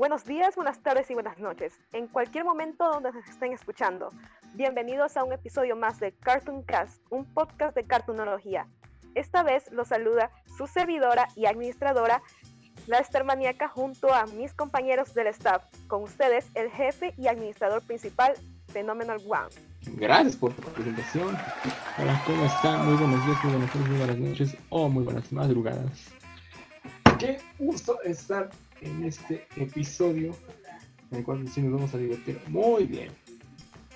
Buenos días, buenas tardes y buenas noches, en cualquier momento donde nos estén escuchando. Bienvenidos a un episodio más de Cartoon Cast, un podcast de cartoonología. Esta vez los saluda su servidora y administradora, la Estermaníaca, junto a mis compañeros del staff. Con ustedes, el jefe y administrador principal, Phenomenal One. Gracias por tu presentación. Hola, ¿cómo están? Muy buenos días, muy buenas tardes, muy buenas noches o muy buenas madrugadas. Qué gusto estar en este episodio en el cual sí nos vamos a divertir muy bien.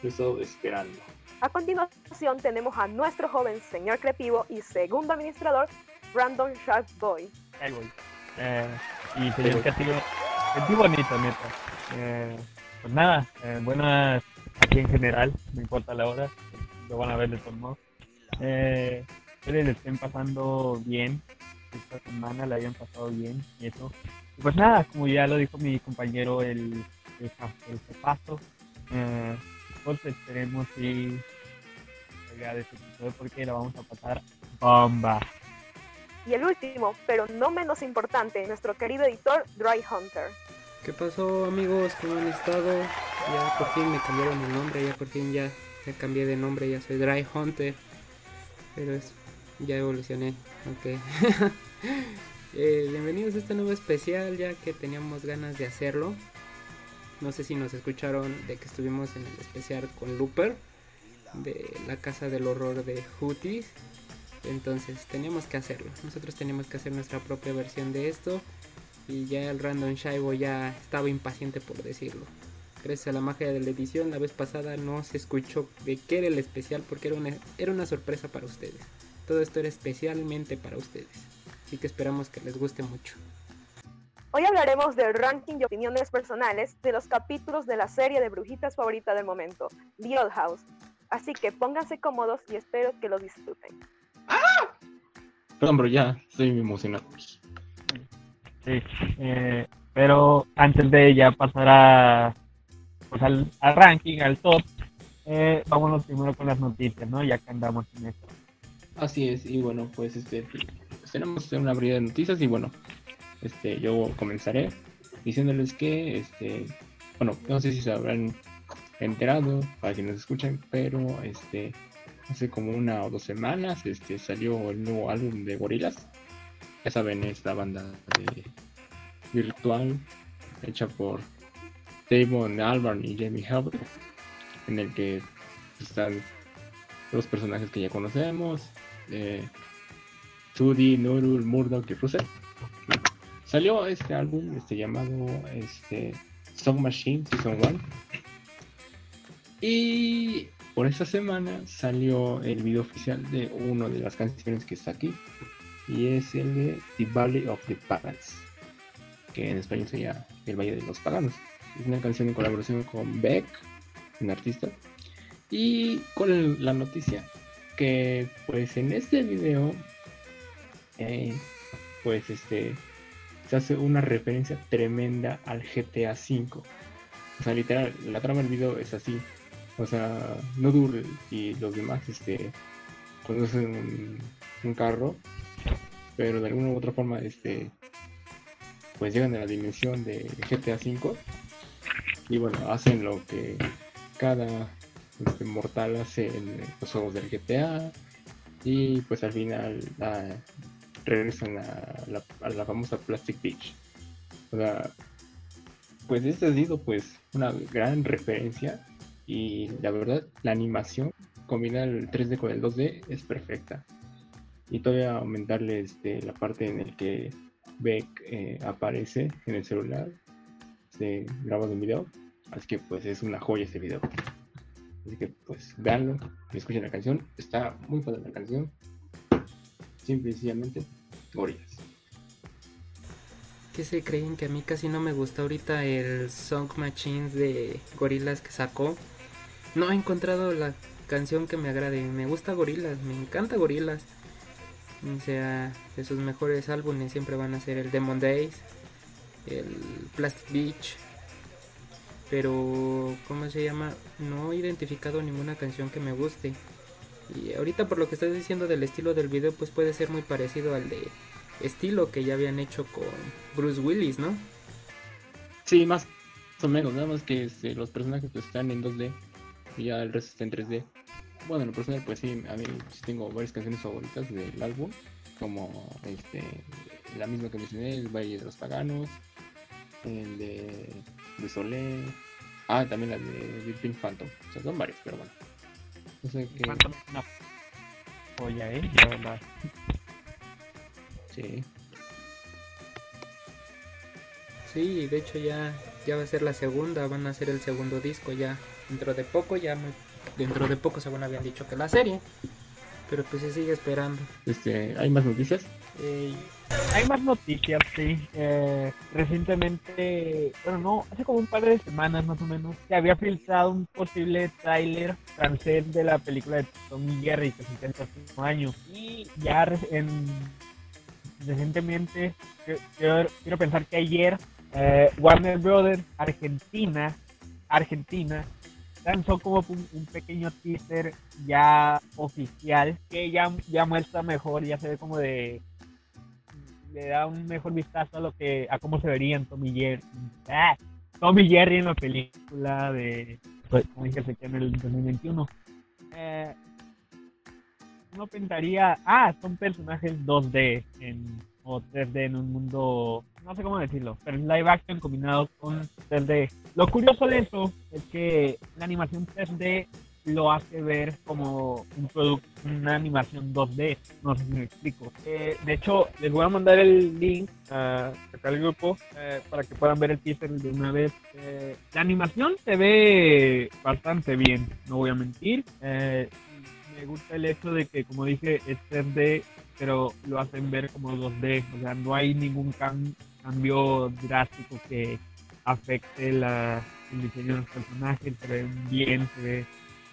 Lo he estado esperando. A continuación tenemos a nuestro joven señor creativo y segundo administrador, Brandon Sharp Boy. Ahí voy. Eh, y señor creativo, creativo bonito, neta. Eh, pues nada, eh, buenas aquí en general, no importa la hora, lo van a ver de todos modos. Eh, espero les estén pasando bien esta semana, la hayan pasado bien y eso. Y pues nada, como ya lo dijo mi compañero el, el, el paso, eh, pues esperemos si llega de este episodio porque la vamos a pasar bomba. Y el último, pero no menos importante, nuestro querido editor, Dry Hunter. ¿Qué pasó amigos? ¿Cómo han estado? Ya por fin me cambiaron el nombre, ya por fin ya, ya cambié de nombre, ya soy Dry Hunter. Pero es, ya evolucioné, ok. eh, bienvenidos a este nuevo especial, ya que teníamos ganas de hacerlo. No sé si nos escucharon de que estuvimos en el especial con Looper, de la casa del horror de Hooties. Entonces teníamos que hacerlo. Nosotros teníamos que hacer nuestra propia versión de esto. Y ya el Random Shaibo ya estaba impaciente por decirlo. Gracias a la magia de la edición, la vez pasada no se escuchó de qué era el especial porque era una, era una sorpresa para ustedes. Todo esto era especialmente para ustedes. Así que esperamos que les guste mucho. Hoy hablaremos del ranking de opiniones personales de los capítulos de la serie de brujitas favorita del momento, The Old House. Así que pónganse cómodos y espero que lo disfruten. Perdón, pero ya estoy muy emocionado. Sí, eh, pero antes de ya pasar a, pues al, al ranking, al top, eh, vámonos primero con las noticias, ¿no? Ya que andamos en esto. Así es, y bueno, pues este tenemos una variedad de noticias y bueno, este yo comenzaré diciéndoles que este bueno, no sé si se habrán enterado para quienes escuchan, pero este hace como una o dos semanas este salió el nuevo álbum de Gorilas. Ya saben, esta banda de virtual hecha por Damon Albarn y Jamie Hubbard, en el que están los personajes que ya conocemos, eh, Tudi, Nurul, Murdoch y Russell. Salió este álbum este, llamado este, Song Machine Season 1. Y por esta semana salió el video oficial de una de las canciones que está aquí. Y es el de The Valley of the Pagans. Que en español sería El Valle de los Paganos. Es una canción en colaboración con Beck, un artista. Y con la noticia que pues en este video pues este se hace una referencia tremenda al GTA V. O sea, literal, la trama del video es así. O sea, Noodle y los demás este conducen un, un carro, pero de alguna u otra forma este pues llegan a la dimensión de GTA V y bueno, hacen lo que cada este, mortal hace en los juegos del GTA y pues al final ah, regresan a la, la famosa Plastic Beach. O sea, pues este ha sido pues una gran referencia y la verdad la animación combinar el 3D con el 2D es perfecta. Y todavía aumentarle este, la parte en el que Beck eh, aparece en el celular, se graba un video. Así que pues es una joya este video. Así que pues veanlo escuchen la canción. Está muy padre la canción. Simple y sencillamente, gorilas. ¿Qué se creen que a mí casi no me gusta ahorita el Song Machines de Gorilas que sacó? No he encontrado la canción que me agrade. Me gusta Gorilas, me encanta Gorilas. O sea, de sus mejores álbumes siempre van a ser el Demon Days, el Plastic Beach. Pero, ¿cómo se llama? No he identificado ninguna canción que me guste. Y ahorita por lo que estás diciendo del estilo del video, pues puede ser muy parecido al de estilo que ya habían hecho con Bruce Willis, ¿no? Sí, más o menos, nada más que este, los personajes pues, están en 2D y ya el resto está en 3D. Bueno, en lo personal, pues sí, a mí sí tengo varias canciones favoritas del álbum, como este, la misma que mencioné, El Valle de los Paganos, el de, de Solé, ah, también la de Big Pink Phantom, o sea, son varias, pero bueno. No sé qué. Phantom es una joya, ¿eh? La verdad. Sí. Sí, de hecho ya, ya va a ser la segunda, van a hacer el segundo disco ya dentro de poco, ya muy- dentro de poco según habían dicho que la serie, pero pues se sigue esperando. Este, ¿Hay más noticias? Eh, hay más noticias, sí. Eh, recientemente, bueno, no, hace como un par de semanas más o menos, se había filtrado un posible tráiler francés de la película de Tom y Jerry que se hizo el próximo año. Y ya en, recientemente, quiero, quiero pensar que ayer, eh, Warner Brothers Argentina, Argentina, lanzó como un, un pequeño teaser ya oficial que ya, ya muestra mejor, ya se ve como de le da un mejor vistazo a lo que a cómo se verían Tom y Jerry, ah, Tom y Jerry en la película de pues, como dije se en el 2021 eh, uno pensaría ah son personajes 2D en, o 3D en un mundo no sé cómo decirlo pero en live action combinado con 3D lo curioso de eso es que la animación 3D lo hace ver como un producto, una animación 2D. No sé si me explico. Eh, de hecho, les voy a mandar el link a acá al grupo eh, para que puedan ver el teaser de una vez. Eh, la animación se ve bastante bien, no voy a mentir. Me gusta el hecho de que, como dije, es 3D, pero lo hacen ver como 2D. O sea, no hay ningún cam- cambio drástico que afecte la, el diseño de los personajes. Se ve bien, se ve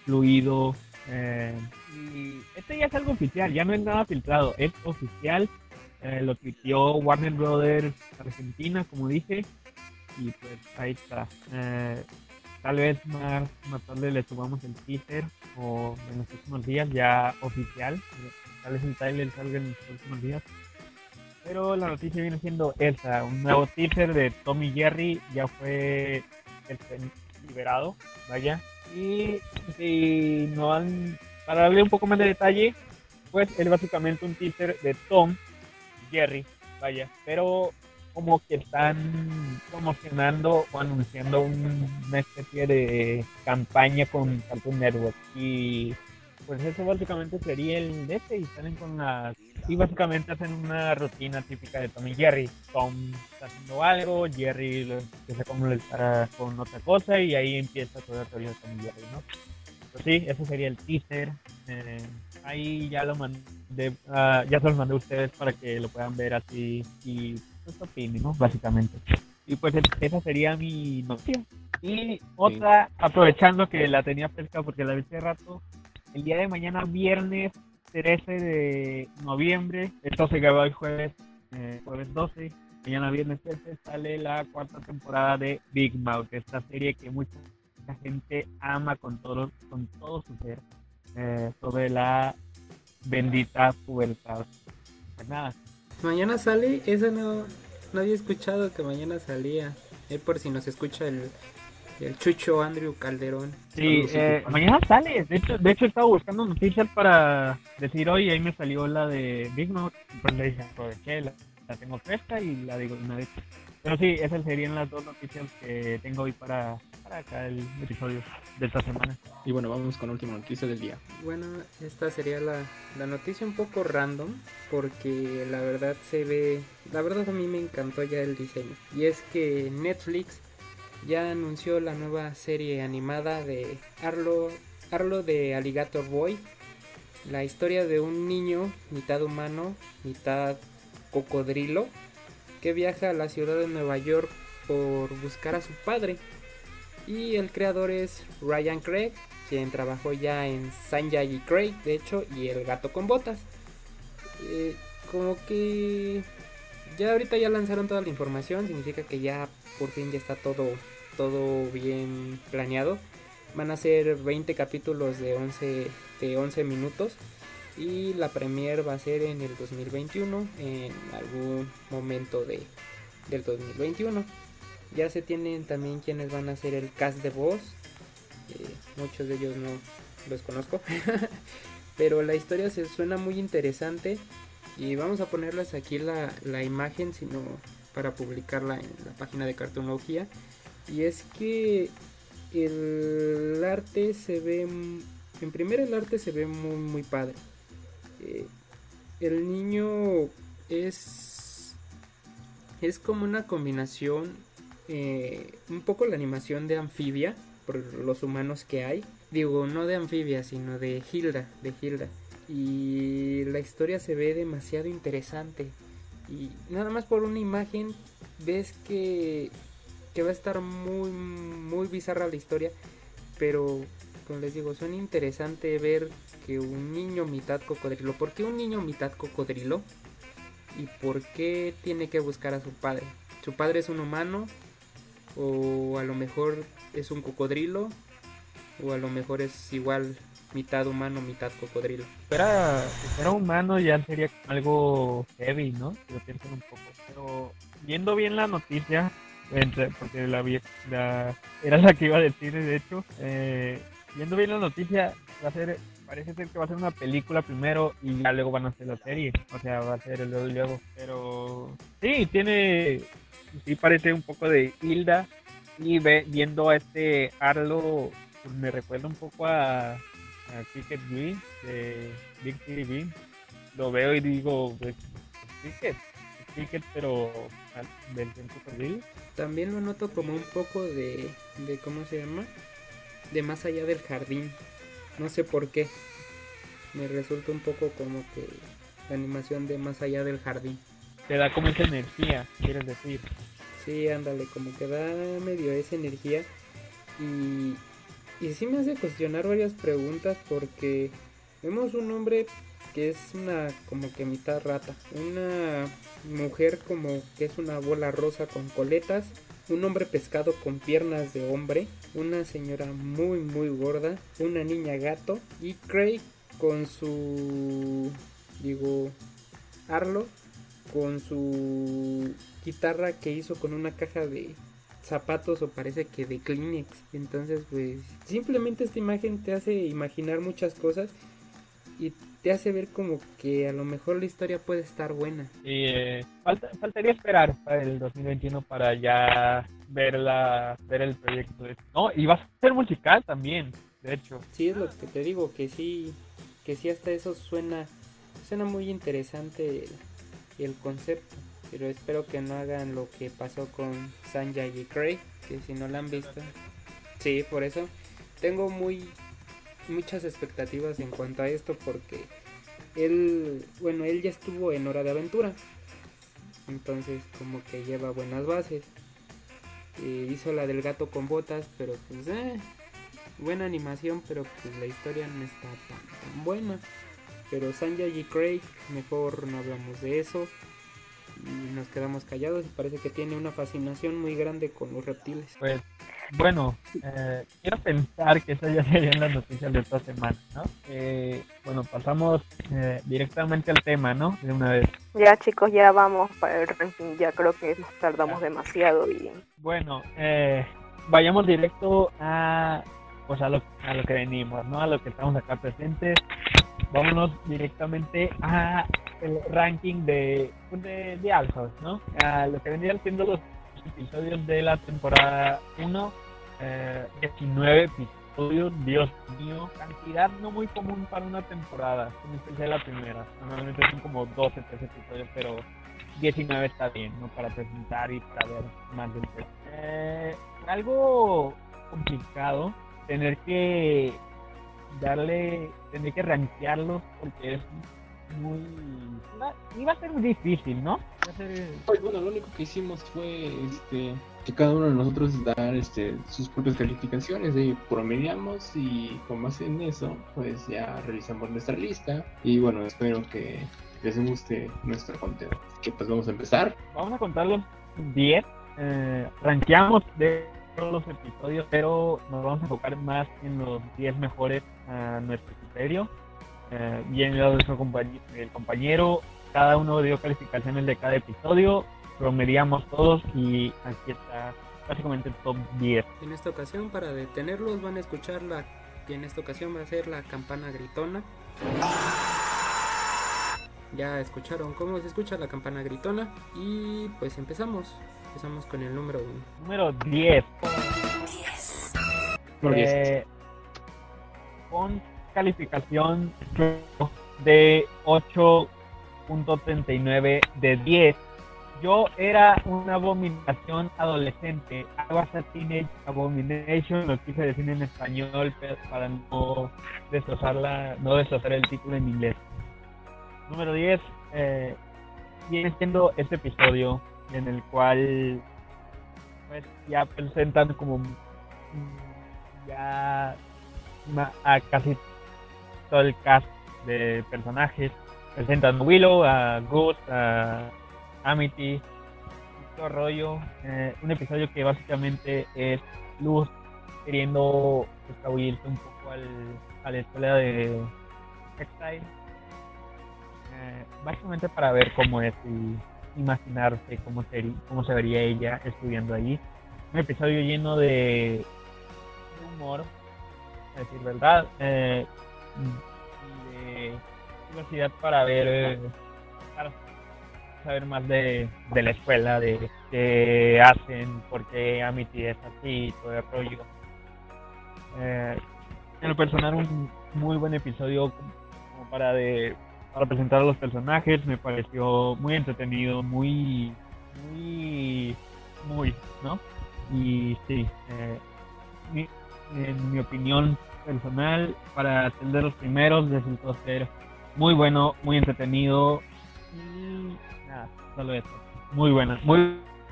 fluido. eh, y este ya es algo oficial, ya no es nada filtrado, es oficial. eh, lo tuiteó Warner Brothers Argentina, como dije, y pues ahí está. Eh, tal vez más, más tarde le subamos el teaser o en los próximos días ya oficial. Tal vez el trailer salga en los próximos días. Pero la noticia viene siendo esa, un nuevo teaser de Tommy Jerry ya fue liberado, vaya. Y si no han, para darle un poco más de detalle, pues es básicamente un teaser de Tom Jerry, vaya, pero como que están promocionando o anunciando un- una especie de campaña con Cartoon Network. Y pues eso básicamente sería el de este y salen con las y básicamente hacen una rutina típica de Tom y Jerry. Tom está haciendo algo Jerry lo empieza a completar con otra cosa y ahí empieza toda la teoría de Tom y Jerry ¿no? Pues sí, ese sería el teaser. Eh, ahí ya lo mandé ah, ya se los mandé a ustedes para que lo puedan ver así y pues opinen ¿no? básicamente y pues el- esa sería mi noticia y otra aprovechando que la tenía fresca porque la vi hace rato el día de mañana, viernes 13 de noviembre, esto se grabó el jueves, eh, jueves 12, mañana viernes 13 sale la cuarta temporada de Big Mouth, esta serie que mucha, mucha gente ama con todo, con todo su ser, eh, sobre la bendita pubertad. Pues nada, Mañana sale, eso no, no había escuchado que mañana salía. Es por si nos escucha el, el Chucho Andrew Calderón. Sí, eh, mañana sale. De hecho, de hecho estaba buscando noticias para decir hoy ahí me salió la de Big Mouth. Pues le dije, la, la tengo fresca y la digo de una vez. Pero sí, esas serían las dos noticias que tengo hoy para, para acá el episodio de esta semana. Y bueno, vamos con la última noticia del día. Bueno, esta sería la, la noticia un poco random porque la verdad se ve, la verdad a mí me encantó ya el diseño. Y es que Netflix ya anunció la nueva serie animada de Arlo, Arlo de Alligator Boy. La historia de un niño, mitad humano, mitad cocodrilo, que viaja a la ciudad de Nueva York por buscar a su padre. Y el creador es Ryan Craig, quien trabajó ya en Sanjay y Craig, de hecho, y El gato con botas. Eh, como que ya ahorita ya lanzaron toda la información, significa que ya por fin ya está todo, todo bien planeado. Van a ser 20 capítulos de 11, de 11 minutos y la premier va a ser en el 2021, en algún momento de, del 2021. Ya se tienen también quienes van a hacer el cast de voz. Eh, muchos de ellos no los conozco. Pero la historia se suena muy interesante. Y vamos a ponerles aquí la, la imagen, sino para publicarla en la página de Cartonología. Y es que el arte se ve, en primer el arte se ve muy, muy padre. Eh, el niño es, es como una combinación, eh, un poco la animación de anfibia, por los humanos que hay. Digo, no de anfibia, sino de Hilda, de Hilda. Y la historia se ve demasiado interesante. Y nada más por una imagen ves que, que va a estar muy, muy bizarra la historia. Pero, como les digo, suena interesante ver que un niño mitad cocodrilo. ¿Por qué un niño mitad cocodrilo? ¿Y por qué tiene que buscar a su padre? ¿Su padre es un humano? ¿O a lo mejor es un cocodrilo? ¿O a lo mejor es igual mitad humano, mitad cocodrilo? Si fuera humano ya sería algo heavy, ¿no? Si lo un poco. Pero viendo bien la noticia, entre, porque la, la- era la que iba a decir, de hecho, eh, viendo bien la noticia, va a ser, parece ser que va a ser una película primero y ya luego van a hacer la serie. O sea, va a ser luego y luego. Pero sí, tiene, sí parece un poco de Hilda y ve, viendo a este Arlo, pues me recuerda un poco a, a Cricket de Big Bean. Lo veo y digo, pues, Cricket, Cricket, pero del centro cocodrilo. También lo noto como un poco de, de ¿cómo se llama? De más allá del jardín. No sé por qué. Me resulta un poco como que la animación de más allá del jardín. Te da como esa energía, quieres decir. Sí, ándale, como que da medio esa energía. Y, y sí me hace cuestionar varias preguntas porque vemos un hombre que es una como que mitad rata. Una mujer como que es una bola rosa con coletas. Un hombre pescado con piernas de hombre. Una señora muy muy gorda. Una niña gato. Y Craig con su... digo... Arlo con su guitarra que hizo con una caja de zapatos o parece que de Kleenex. Entonces, pues simplemente esta imagen te hace imaginar muchas cosas y te hace ver como que a lo mejor la historia puede estar buena. Y eh, falta, faltaría esperar para el 2021 para ya ver, la, ver el proyecto. No, y va a ser musical también, de hecho. Sí, es lo que te digo, que sí, que sí hasta eso suena, suena muy interesante el, el concepto. Pero espero que no hagan lo que pasó con Sanjay y Craig, que si no la han visto. Sí, por eso tengo muy muchas expectativas en cuanto a esto porque él, bueno, él ya estuvo en Hora de Aventura. Entonces como que lleva buenas bases. Hizo la del gato con botas, pero pues eh, buena animación, pero pues la historia no está tan, tan buena. Pero Sanjay y Craig, mejor no hablamos de eso. Y nos quedamos callados y parece que tiene una fascinación muy grande con los reptiles. Pues bueno, eh, quiero pensar que esas ya serían las noticias de esta semana, ¿no? Eh, bueno, pasamos eh, directamente al tema, ¿no? De una vez. Ya chicos, ya vamos para el ranking, ya creo que nos tardamos demasiado y Bueno, eh, vayamos directo a, pues a, lo, a lo que venimos, ¿no? A lo que estamos acá presentes. Vámonos directamente a el ranking de, de, de ¿no? A lo que vendrían siendo los episodios de la temporada 1, eh, 19 episodios, Dios mío, cantidad no muy común para una temporada, en la primera. Normalmente son como 12, 13 episodios, pero 19 está bien, ¿no? Para presentar y para ver más del. Eh, algo complicado tener que darle, tener que rankearlos porque es muy... iba- a ser difícil, ¿no? Iba a ser... Pues bueno, lo único que hicimos fue este que cada uno de nosotros dar este sus propias calificaciones, de promediamos y con base en eso, pues ya realizamos nuestra lista y bueno, espero que les guste nuestro contenido. Así que pues vamos a empezar. Vamos a contar los 10. Eh, rankeamos de todos los episodios, pero nos vamos a enfocar más en los 10 mejores a nuestro criterio. Eh, y en lo de nuestro compañero, el compañero, cada uno dio calificaciones de cada episodio, promediamos todos y aquí está básicamente el top 10. En esta ocasión, para detenerlos, van a escuchar la. Y en esta ocasión va a ser la campana gritona. Ya escucharon cómo se escucha la campana gritona. Y pues empezamos. Empezamos con el número 1. Número 10. Número 10. Eh, con calificación de 8.39 de 10. Yo era una abominación adolescente. I was a teenage abomination. Lo quise decir en español pero para no destrozarla, no destrozar el título en inglés. Número 10. Eh, viene siendo este episodio en el cual pues ya presentan como ya a casi todo el cast de personajes. Presentan a Willow, a Gus, a Amity, todo rollo. Eh, un episodio que básicamente es Luz queriendo escabullirse un poco al, a la escuela de Exile. Eh, básicamente para ver cómo es y imaginarse cómo, seri- cómo se vería ella estudiando allí. Un episodio lleno de humor, a decir verdad, eh, y de curiosidad para ver, para saber más de, de la escuela, de qué hacen, por qué Amity es así, todo el rollo. Eh, en lo personal, un muy buen episodio para de para presentar a los personajes, me pareció muy entretenido, muy, muy, muy, ¿no? Y sí, eh, mi- en mi opinión personal, para de los primeros, resultó ser muy bueno, muy entretenido y nada, solo eso. Muy buena, muy,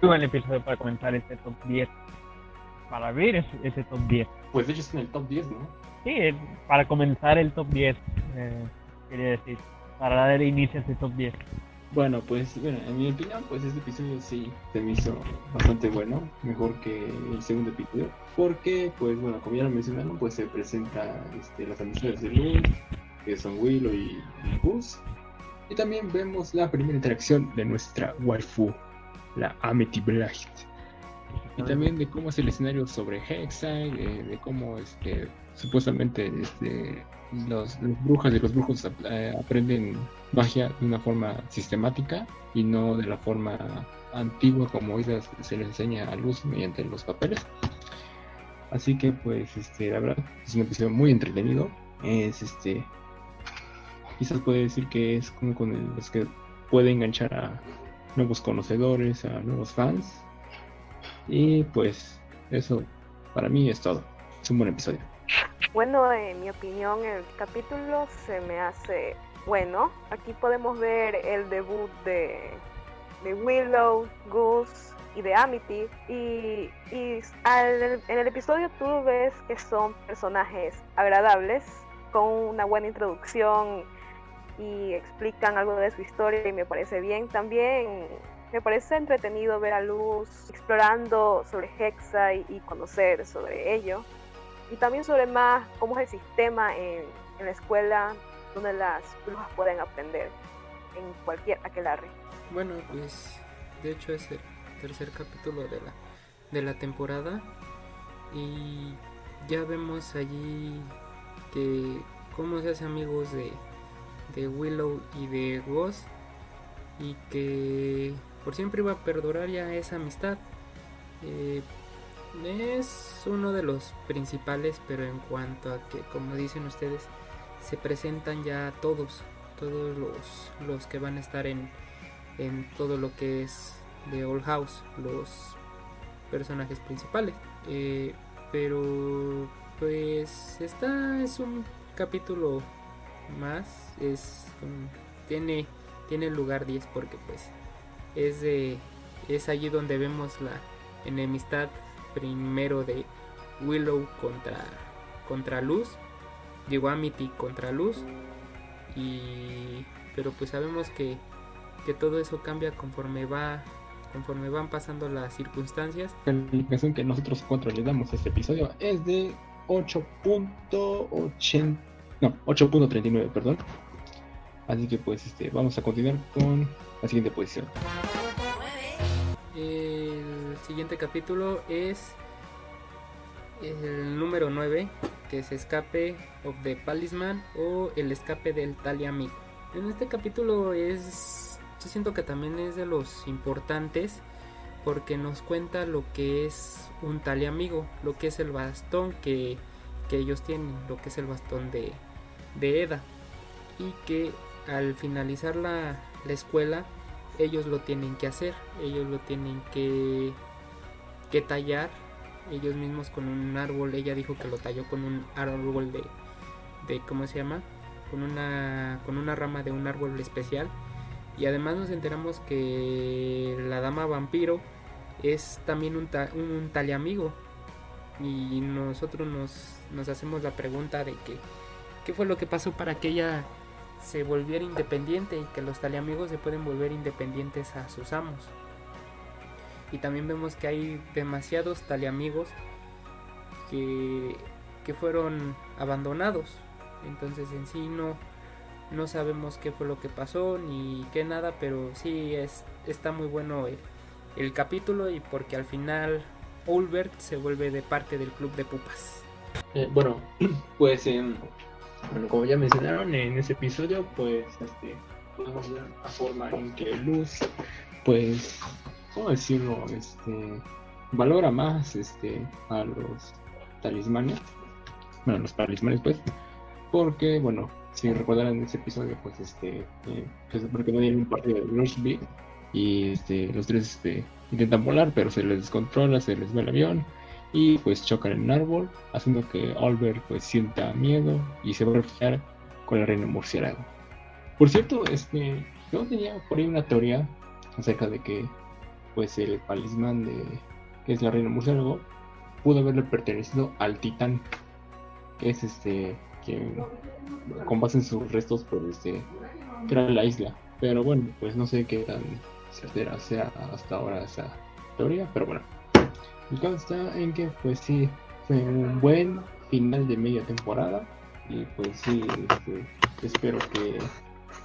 muy buen episodio para comenzar este top 10. Para ver ese, ese top 10. Pues de hecho está en el top 10, ¿no? Sí, eh, para comenzar el top 10, eh, quería decir, para dar inicio a este top 10. Bueno, pues, bueno, en mi opinión, pues este episodio sí se me hizo bastante bueno, mejor que el segundo episodio, porque, pues, bueno, como ya lo mencionaron, pues se presenta este, las amistades de Luz, que son Willow y, y Gus, y también vemos la primera interacción de nuestra waifu, la Amity Blight, y también de cómo es el escenario sobre Hexag, eh, de cómo, este, supuestamente, este, los, brujas y los brujos eh, aprenden magia de una forma sistemática y no de la forma antigua como hoy se les enseña a luz mediante los papeles. Así que pues este la verdad es un episodio muy entretenido. Es este quizás puede decir que es como con el- los que puede enganchar a nuevos conocedores, a nuevos fans. Y pues eso para mí es todo. Es un buen episodio. Bueno, en mi opinión, el capítulo se me hace bueno. Aquí podemos ver el debut de, de Willow, Goose y de Amity. Y, y en el episodio tú ves que son personajes agradables, con una buena introducción y explican algo de su historia y me parece bien. También me parece entretenido ver a Luz explorando sobre Hexa y conocer sobre ello y también sobre más cómo es el sistema en, en la escuela donde las brujas pueden aprender en cualquier aquelarre. Bueno, pues de hecho es el tercer capítulo de la, de la temporada y ya vemos allí que cómo se hace amigos de, de Willow y de Gus y que por siempre iba a perdurar ya esa amistad. Eh, es uno de los principales, pero en cuanto a que, como dicen ustedes, se presentan ya todos, todos los, los que van a estar en, en todo lo que es de Old House, los personajes principales. Eh, pero pues esta es un capítulo más, es tiene tiene lugar 10 porque pues es de es allí donde vemos la enemistad primero de Willow contra contra Luz, llegó Amity contra Luz. Y pero pues sabemos que que todo eso cambia conforme va conforme van pasando las circunstancias. La calificación que nosotros cuatro le damos a este episodio es de 8.80 no 8.39 perdón. Así que pues este vamos a continuar con la siguiente posición siguiente capítulo es el número 9, que es Escape of the Palisman o El escape del Taliamigo. En este capítulo es, yo siento que también es de los importantes porque nos cuenta lo que es un Taliamigo, lo que es el bastón que, que ellos tienen, lo que es el bastón de, de Eda y que al finalizar la, la escuela ellos lo tienen que hacer, ellos lo tienen que, que tallar ellos mismos con un árbol. Ella dijo que lo talló con un árbol de, de ¿cómo se llama? Con una, con una rama de un árbol especial. Y además nos enteramos que la dama vampiro es también un, ta, un taliamigo. Y nosotros nos, nos hacemos la pregunta de que qué fue lo que pasó para que ella se volviera independiente y que los taliamigos se pueden volver independientes a sus amos y también vemos que hay demasiados taliamigos que, que fueron abandonados. Entonces en sí no, no sabemos qué fue lo que pasó ni qué nada, pero sí es, está muy bueno el, el capítulo y porque al final Ulbert se vuelve de parte del club de pupas. Eh, bueno, pues eh, bueno, como ya mencionaron en ese episodio, pues este, podemos ver la forma en que Luz pues ¿cómo decirlo? Este, valora más este, a los talismanes, bueno, los talismanes pues, porque, bueno, si recordarán ese episodio, pues, este, eh, pues, porque no un partido de Rushby y este, los tres este, intentan volar, pero se les descontrola, se les va el avión y pues chocan en un árbol, haciendo que Albert pues sienta miedo y se va a refugiar con la reina murciélago. Por cierto, este, yo tenía por ahí una teoría acerca de que pues el palismán de que es la reina murciélago pudo haberle pertenecido al titán que es este que con base en sus restos pues este era la isla. Pero bueno pues no sé qué tan certera sea hasta ahora esa teoría pero bueno. El caso está en que pues sí fue un buen final de media temporada. Y pues sí este, espero que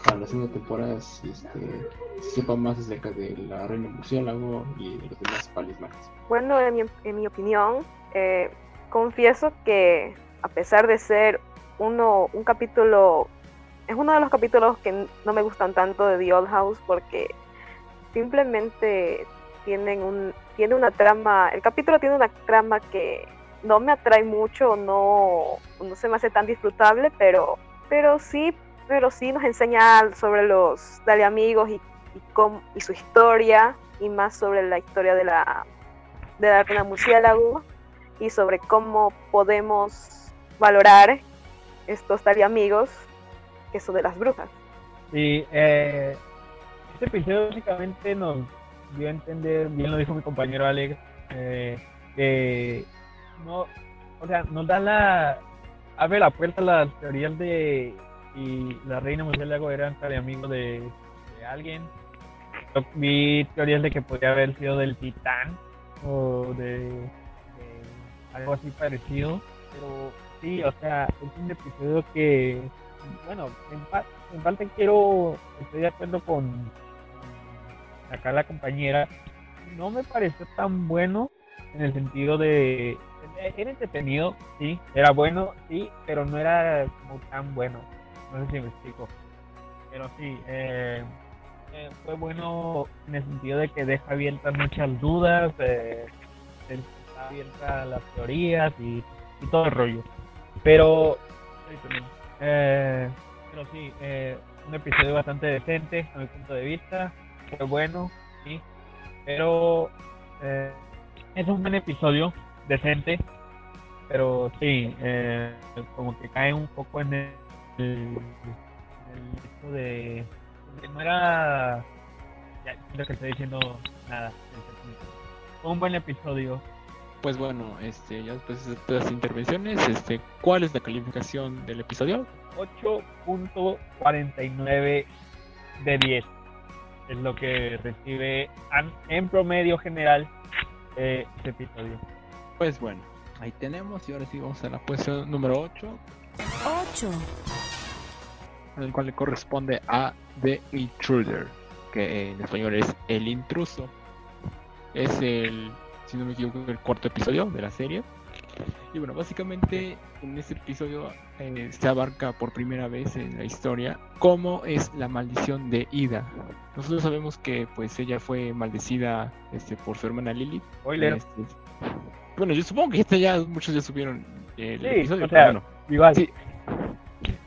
para la segunda temporada este, sepa más acerca de la reina murciélago y de los demás palismanes. Bueno, en mi, en mi opinión, eh, confieso que a pesar de ser uno, un capítulo, es uno de los capítulos que no me gustan tanto de The Old House porque simplemente tienen un, tiene una trama, el capítulo tiene una trama que no me atrae mucho, no, no se me hace tan disfrutable, pero, pero sí pero sí nos enseña sobre los Dale Amigos y, su historia, y más sobre la historia de la, de la reina murciélago, y sobre cómo podemos valorar estos Dale Amigos, que son de las brujas. Sí, eh, este episodio básicamente nos dio a entender, bien lo dijo mi compañero Alex, eh, que no, o sea, nos da la, abre la puerta a las teorías de y la reina murciélago era cari amigo de, de, alguien. Yo vi teorías de que podría haber sido del titán o de, algo así parecido, pero sí, o sea, es un episodio que, bueno, en, en parte quiero, estoy de acuerdo con acá la compañera, no me pareció tan bueno en el sentido de era entretenido, sí, era bueno, sí, pero no era como tan bueno no sé si me explico. Pero sí, eh, eh, fue bueno en el sentido de que deja abiertas muchas dudas, eh, está abierta las teorías y, y, todo el rollo. Pero, eh, pero sí, eh, un episodio bastante decente a mi punto de vista, fue bueno, sí, pero eh, es un buen episodio, decente, pero sí, eh, como que cae un poco en el el, el hecho de, de no era ya creo que estoy diciendo nada fue un buen episodio. Pues bueno este ya después de todas las intervenciones este cuál es la calificación del episodio 8.49 de 10 es lo que recibe en promedio general eh, este episodio. Pues bueno ahí tenemos y ahora sí vamos a la posición número 8 8 el cual le corresponde a The Intruder, que en español es El Intruso. Es el si no me equivoco, el cuarto episodio de la serie. Y bueno, básicamente en este episodio eh, se abarca por primera vez en la historia cómo es la maldición de Ida. Nosotros sabemos que pues ella fue maldecida este, por su hermana Lily. Este, bueno, yo supongo que este ya muchos ya subieron el episodio, bueno. Igual. Sí.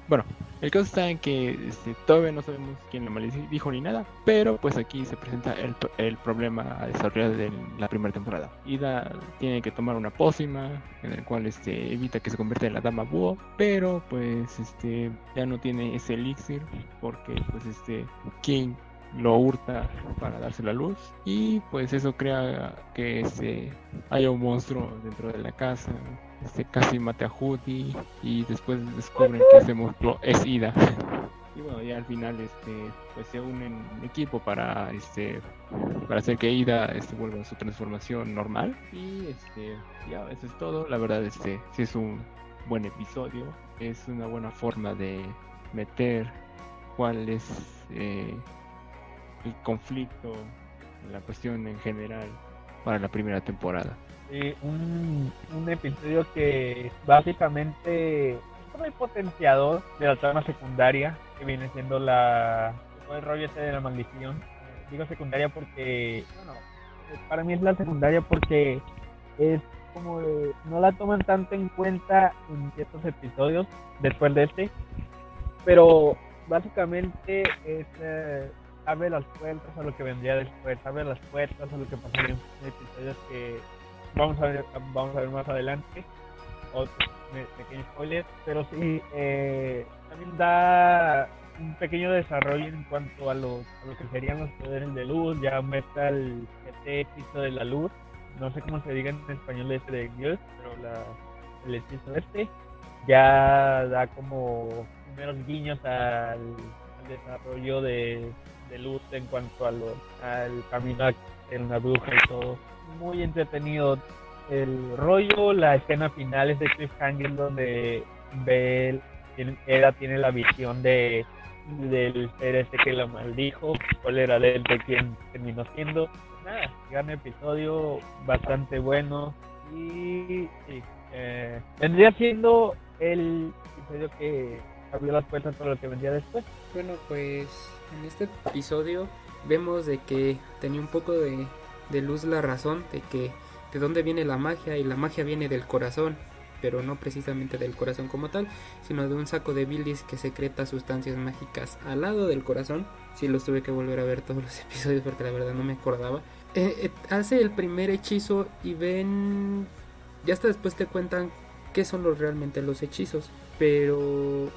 Bueno, el caso está en que este, todavía no sabemos quién lo dijo ni nada, pero pues aquí se presenta el, el problema a desarrollar de la primera temporada. Ida tiene que tomar una pócima en el cual este, evita que se convierta en la dama búho, pero pues este ya no tiene ese elixir porque pues este King lo hurta para darse la luz y pues eso crea que este, haya un monstruo dentro de la casa este casi mate a Judy y después descubren que ese monstruo es Ida. Y bueno, ya al final este pues se unen en equipo para este para hacer que Ida este vuelva a su transformación normal y este ya eso es todo. La verdad este sí es un buen episodio, es una buena forma de meter cuál es eh, el conflicto, la cuestión en general para la primera temporada un, un episodio que básicamente es como el potenciador de la trama secundaria que viene siendo la el rollo este de la maldición. Digo secundaria porque, bueno, para mí es la secundaria porque es como no la toman tanto en cuenta en ciertos episodios después de este, pero básicamente es eh, abre las puertas a lo que vendría después, abre las puertas a lo que pasaría en episodios que vamos a ver, vamos a ver más adelante. Otro pequeño spoiler, pero sí, eh, también da un pequeño desarrollo en cuanto a lo, lo que serían los poderes de luz, ya meta el hechizo de la luz, no sé cómo se diga en español este de Dios, pero la, el hechizo este ya da como primeros guiños al, desarrollo de, de, luz en cuanto a lo, al camino en la bruja y todo muy entretenido el rollo, la escena final es de Cliffhanger donde Bell, era tiene la visión de del ser este que lo maldijo, cuál era de, de quien terminó siendo. Nada, gran episodio, bastante bueno y eh, vendría siendo el episodio que abrió las puertas para lo que vendría después. Bueno, pues en este episodio vemos de que tenía un poco de de luz la razón de que de dónde viene la magia y la magia viene del corazón, pero no precisamente del corazón como tal, sino de un saco de bilis que secreta sustancias mágicas al lado del corazón. Si los tuve que volver a ver todos los episodios porque la verdad no me acordaba. Eh, eh, hace el primer hechizo y ven, ya hasta después te cuentan qué son los, realmente los hechizos, pero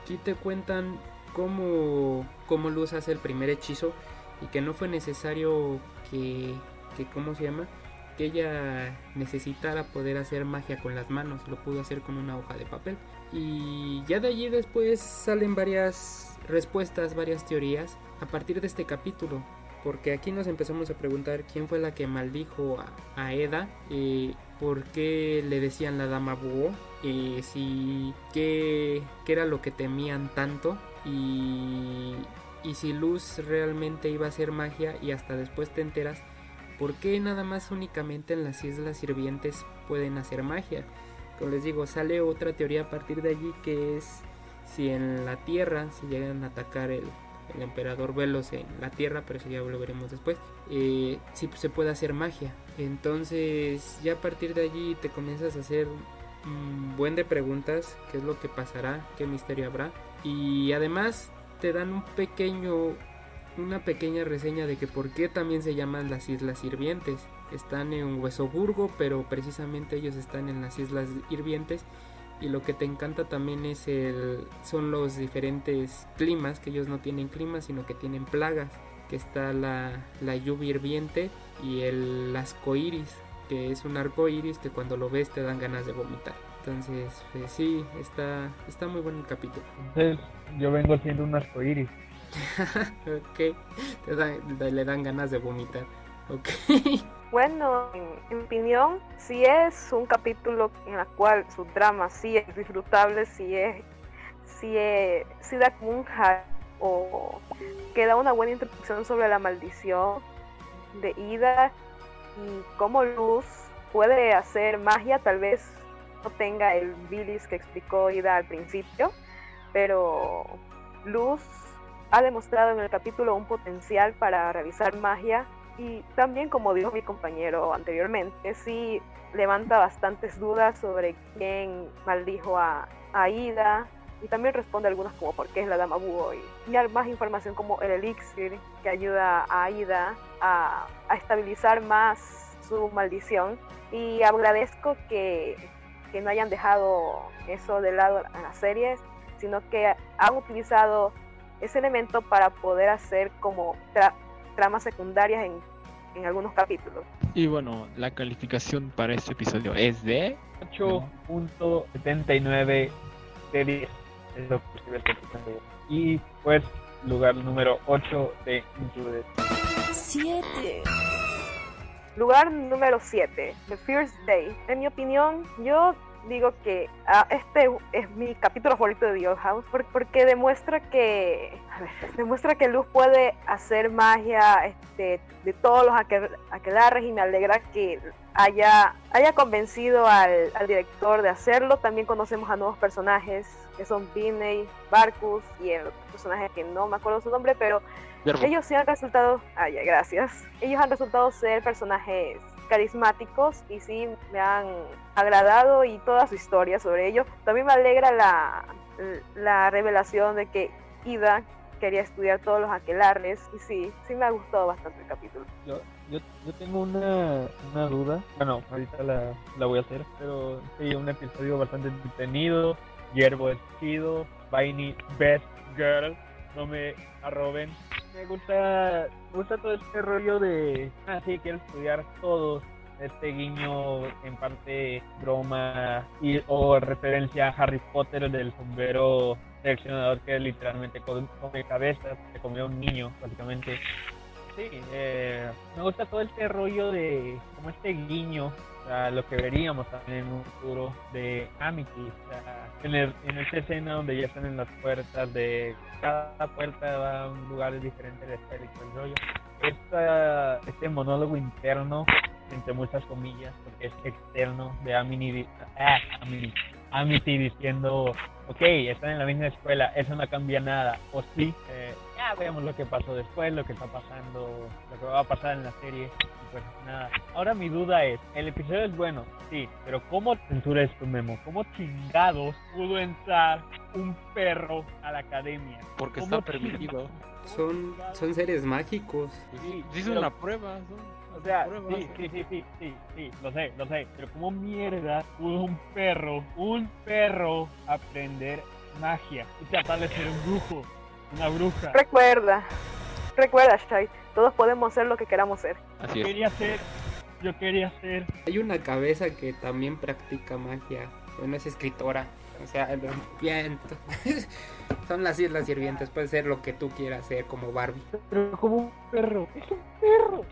aquí te cuentan cómo, cómo Luz hace el primer hechizo y que no fue necesario que, que ¿cómo se llama? Que ella necesitara poder hacer magia con las manos, lo pudo hacer con una hoja de papel. Y ya de allí después salen varias respuestas, varias teorías a partir de este capítulo. Porque aquí nos empezamos a preguntar quién fue la que maldijo a, Eda, y por qué le decían la dama búho, y si qué, qué era lo que temían tanto y y si Luz realmente iba a hacer magia y hasta después te enteras por qué nada más únicamente en las islas sirvientes pueden hacer magia. Como les digo, sale otra teoría a partir de allí que es si en la Tierra, si llegan a atacar el, emperador Velos en la Tierra, pero eso ya lo veremos después, eh, si se puede hacer magia. Entonces ya a partir de allí te comienzas a hacer un buen de preguntas, qué es lo que pasará, qué misterio habrá. Y además te dan un pequeño una pequeña reseña de que por qué también se llaman las Islas Hirvientes. Están en Huesoburgo, pero precisamente ellos están en las Islas Hirvientes. Y lo que te encanta también es el, son los diferentes climas, que ellos no tienen clima, sino que tienen plagas. Que está la, la lluvia hirviente y el asco iris, que es un arco iris que cuando lo ves te dan ganas de vomitar. Entonces, pues, sí, está, está muy bueno el capítulo. Entonces, yo vengo siendo un arcoíris. ok, te le dan ganas de vomitar. Ok. Bueno, en, mi opinión, si es un capítulo en el cual su drama sí es disfrutable, si es, sí es, si da como un hack o que da una buena introducción sobre la maldición de Ida y cómo Luz puede hacer magia, tal vez no tenga el bilis que explicó Ida al principio, pero Luz ha demostrado en el capítulo un potencial para realizar magia y también, como dijo mi compañero anteriormente, sí levanta bastantes dudas sobre quién maldijo a, a Ida y también responde algunas como por qué es la dama búho y, y más información como el elixir que ayuda a Aida a, a estabilizar más su maldición. Y agradezco que, que, no hayan dejado eso de lado en las series sino que han utilizado ese elemento para poder hacer como tra tramas secundarias en, en algunos capítulos. Y bueno, la calificación para este episodio es de 8.79 de 10 es lo posible que Y pues, lugar número 8 de Included. 7. Lugar número 7, The First Day. En mi opinión, yo digo que uh, este es mi capítulo favorito de The Old House porque demuestra que demuestra que Luz puede hacer magia este, de todos los aquel, aquelarres y me alegra que haya, haya convencido al, al, director de hacerlo. También conocemos a nuevos personajes que son Binney, Barcus y el personaje que no me acuerdo su nombre, pero Verbo. ellos sí han resultado, ah, ya, gracias, ellos han resultado ser personajes carismáticos y sí me han agradado y toda su historia sobre ello. También me alegra la, la revelación de que Ida quería estudiar todos los aquelarres y sí, sí me ha gustado bastante el capítulo. Yo, yo, yo tengo una, una, duda, bueno, ahorita la, la, voy a hacer, pero sí, un episodio bastante entretenido, Hierbo es chido, Vaini Best Girl, no me arroben. Me gusta, me gusta todo este rollo de, ah, sí, quiero estudiar todos, este guiño en parte broma y, o referencia a Harry Potter del sombrero seleccionador que literalmente come cabezas, se comió un niño, básicamente. Sí, eh, me gusta todo este rollo de como este guiño lo que veríamos también en un futuro de Amity, o sea, en, el, en esta escena donde ya están en las puertas de cada puerta va a un lugar diferente de este el rollo. Esta, este monólogo interno, entre muchas comillas, porque es externo de Amity, ah, Amity diciendo ok, están en la misma escuela, eso no cambia nada, o sí, eh, ya vemos lo que pasó después, lo que está pasando, lo que va a pasar en la serie, y pues nada. Ahora mi duda es, el episodio es bueno, sí, pero ¿cómo censura esto, Memo? ¿Cómo chingados pudo entrar un perro a la academia? Porque está permitido. Son, son seres mágicos. Sí, sí, es una prueba. Son... O sea, sí, sí, sí, sí, sí, sí, lo sé, lo sé. Pero como mierda pudo un perro, un perro aprender magia y tratar de ser un brujo, una bruja? Recuerda, recuerda, Shai, todos podemos ser lo que queramos ser. Así es. Quería ser, yo quería ser. Hay una cabeza que también practica magia. Bueno, es escritora. O sea, el viento. Son las islas sirvientes, puede ser lo que tú quieras ser como Barbie. Pero como un perro, es un perro.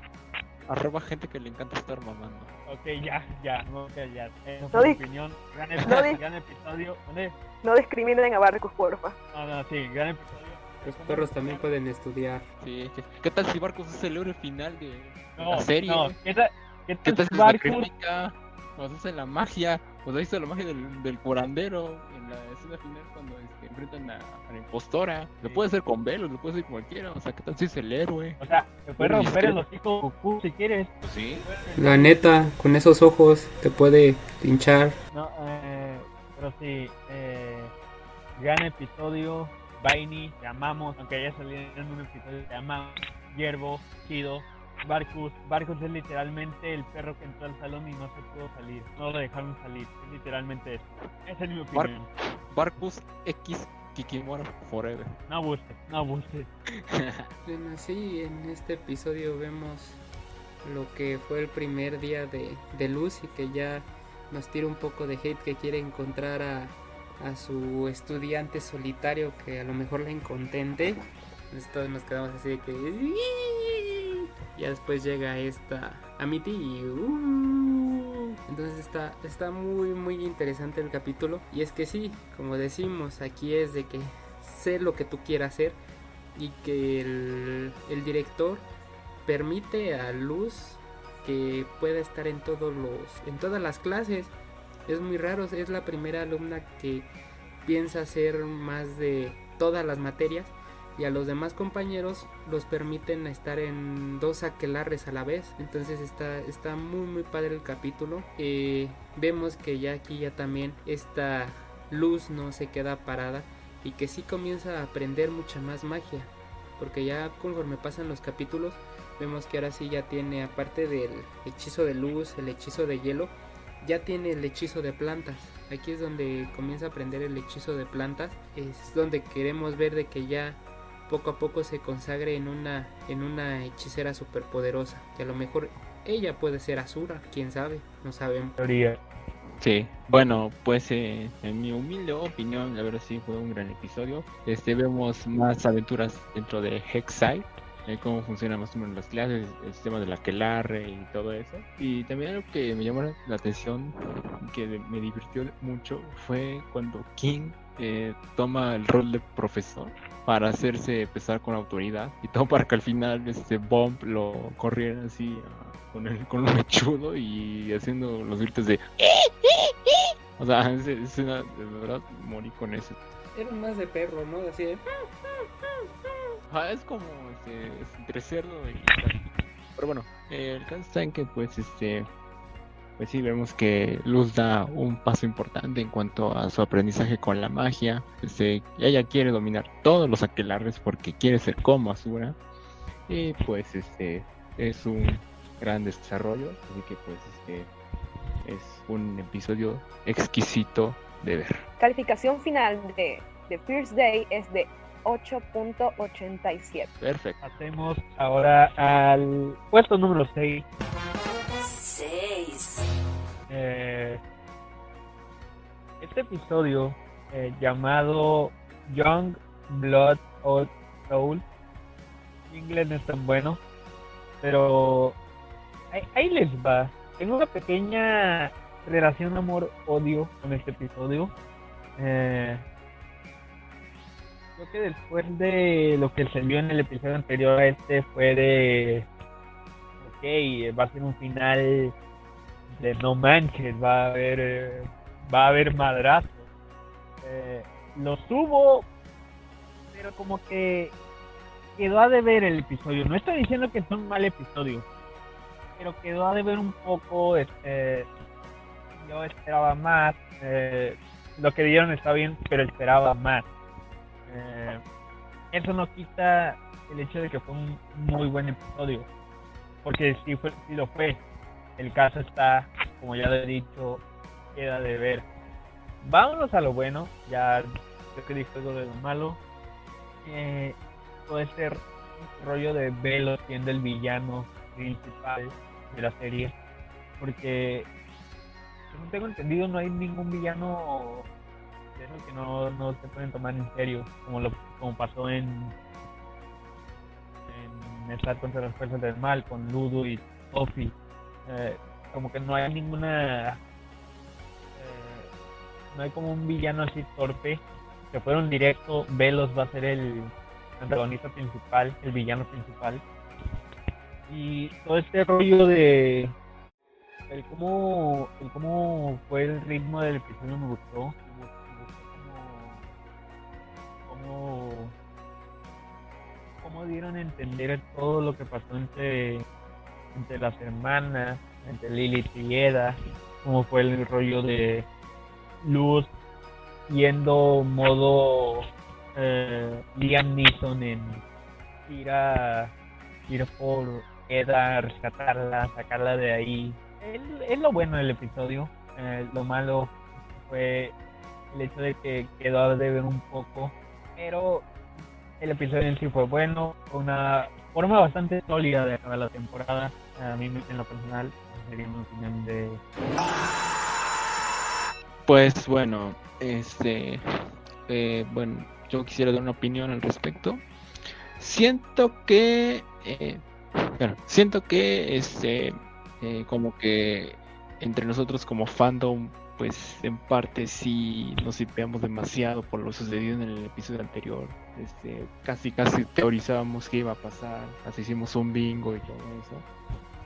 Arroba gente que le encanta estar mamando. Ok, ya, ya, no, ya, ya. En no mi opinión, gran, episodio, gran episodio. ¿Dónde? No discriminen a Barcus, porfa. No, no, sí, gran episodio. Los perros también pueden estudiar. Sí, ¿qué, ¿qué, tal si Barcus es el héroe final de no, la serie? No, ¿qué tal, qué tal, ¿Qué tal si Barcus... la? O sea, la magia, o sea, hizo la magia del, del curandero en la escena final cuando este, enfrentan a, a, la impostora. Lo puede hacer con velos, lo puede hacer cualquiera. O sea, ¿qué tal si es el héroe? O sea, te puede romper el hocico Goku si quieres. Sí. La neta, con esos ojos te puede pinchar. No, eh, pero sí, eh, gran episodio. Vaini, te amamos, aunque haya salido en un episodio, te amamos. Hierbo, Chido, Barcus, Barcus es literalmente el perro que entró al salón y no se pudo salir. No lo dejaron salir. Es literalmente eso. Esa es mi opinión. Bar Barcus X Kikimora Forever. No abuse, no abuse. bueno, sí, en este episodio vemos lo que fue el primer día de, de Luz y que ya nos tira un poco de hate que quiere encontrar a, a su estudiante solitario que a lo mejor la incontente. Entonces nos quedamos así de que ya después llega esta Amity y uh, entonces está está muy muy interesante el capítulo y es que sí como decimos aquí es de que sé lo que tú quieras hacer y que el, el director permite a Luz que pueda estar en todos los en todas las clases. Es muy raro, es la primera alumna que piensa hacer más de todas las materias y a los demás compañeros los permiten estar en dos aquelarres a la vez. Entonces está, está muy muy padre el capítulo. Eh, vemos que ya aquí ya también esta luz no se queda parada y que sí comienza a aprender mucha más magia. Porque ya conforme pasan los capítulos vemos que ahora sí ya tiene aparte del hechizo de luz, el hechizo de hielo, ya tiene el hechizo de plantas. Aquí es donde comienza a aprender el hechizo de plantas. Es donde queremos ver de que ya poco a poco se consagre en una, en una hechicera superpoderosa. Que a lo mejor ella puede ser Azura, quién sabe, no sabemos. Teoría. Sí, bueno, pues eh, en mi humilde opinión, la verdad sí fue un gran episodio. Este vemos más aventuras dentro de Hexside, eh, cómo funcionan más o menos las clases, el sistema de la quelarre y todo eso. Y también algo que me llamó la atención, que me divirtió mucho, fue cuando King eh, toma el rol de profesor para hacerse pesar con autoridad y todo para que al final este Bomb lo corriera así ah, con el con un mechudo y haciendo los gritos de o sea, es, una, de verdad morí con eso. Era más de perro, ¿no? Así de... Es como este, entre cerdo y pero bueno, el caso está que pues este pues sí vemos que Luz da un paso importante en cuanto a su aprendizaje con la magia. Este, ella quiere dominar todos los aquelarres porque quiere ser como Asura. Y pues este es un gran desarrollo. Así que pues este es un episodio exquisito de ver. Calificación final de The First Day es de 8.87. Perfecto. Hacemos ahora al puesto número 6. 6. Eh, este episodio eh, llamado Young Blood Old Soul, en inglés no es tan bueno, pero ahí, ahí les va. Tengo una pequeña relación amor-odio con este episodio. Eh, creo que después de lo que se vio en el episodio anterior a este fue de ok va a ser un final de no manches va a haber eh, va a haber madrazos Eh, lo subo pero como que quedó a deber el episodio. No estoy diciendo que es un mal episodio pero quedó a deber un poco este yo esperaba más eh, lo que dieron está bien pero esperaba más eh, eso no quita el hecho de que fue un muy buen episodio. Porque sí, fue, sí lo fue. El caso está, como ya he dicho, queda de ver. Vámonos a lo bueno. Ya creo que dije algo de lo malo. Eh, puede ser rollo de Velo siendo el villano principal de la serie. Porque, según tengo entendido, no hay ningún villano que no, no se pueden tomar en serio, como lo como pasó en en estar contra las fuerzas del mal con Ludo y Sophie. Eh, como que no hay ninguna eh, no hay como un villano así torpe que fuera un directo Velos va a ser el antagonista principal el villano principal y todo este rollo de el cómo el cómo fue el ritmo del episodio me gustó cómo, cómo dieron a entender todo lo que pasó entre entre las hermanas entre Lilith y Eda cómo fue el rollo de Luz yendo modo eh, Liam Neeson en ir a ir por Eda, rescatarla, sacarla de ahí. Es lo bueno del episodio. Eh, lo malo fue el hecho de que quedó a deber un poco. Pero el episodio en sí fue bueno. Una forma bastante sólida de acabar la temporada. A mí, en lo personal, sería mi opinión de. Pues bueno, este, eh, bueno, yo quisiera dar una opinión al respecto. Siento que, eh, bueno, siento que, este, eh, como que entre nosotros como fandom, pues en parte sí nos hipeamos demasiado por lo sucedido en el episodio anterior. Este, casi, casi teorizábamos qué iba a pasar, así hicimos un bingo y todo eso.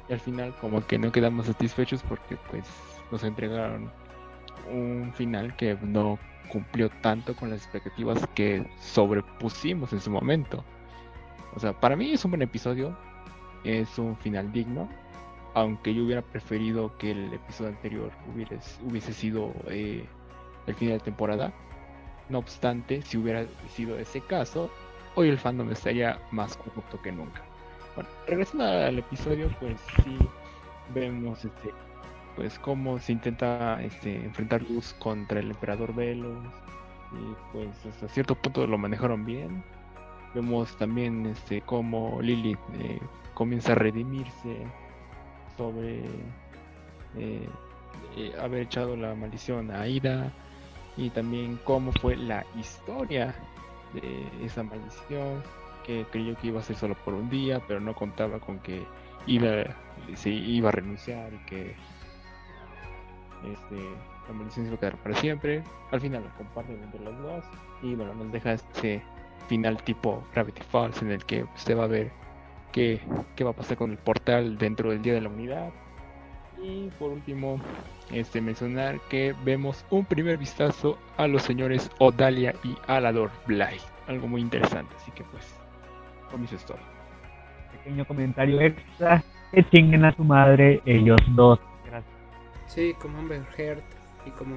Y al final como que no quedamos satisfechos porque pues nos entregaron un final que no cumplió tanto con las expectativas que sobrepusimos en su momento. O sea, para mí es un buen episodio, es un final digno, aunque yo hubiera preferido que el episodio anterior hubiese, sido eh, el final de temporada. No obstante, si hubiera sido ese caso, hoy el fandom estaría más corrupto que nunca. Bueno, regresando al episodio, pues sí vemos este pues cómo se intenta este, enfrentar Luz contra el emperador Velos y pues hasta cierto punto lo manejaron bien. Vemos también este cómo Lilith eh, comienza a redimirse sobre eh, eh, haber echado la maldición a Ida y también cómo fue la historia de esa maldición que creyó que iba a ser solo por un día pero no contaba con que Ida se iba a renunciar y que este, la maldición se va a quedar para siempre. Al final la comparten entre los dos y bueno nos deja este final tipo Gravity Falls en el que usted va a ver qué, qué va a pasar con el portal dentro del Día de la Unidad y por último, este mencionar que vemos un primer vistazo a los señores Odalia y Alador Bly. Algo muy interesante, así que pues, con eso es todo. Pequeño comentario extra, que chinguen a su madre ellos dos. Gracias. Sí, como Amber Heard y como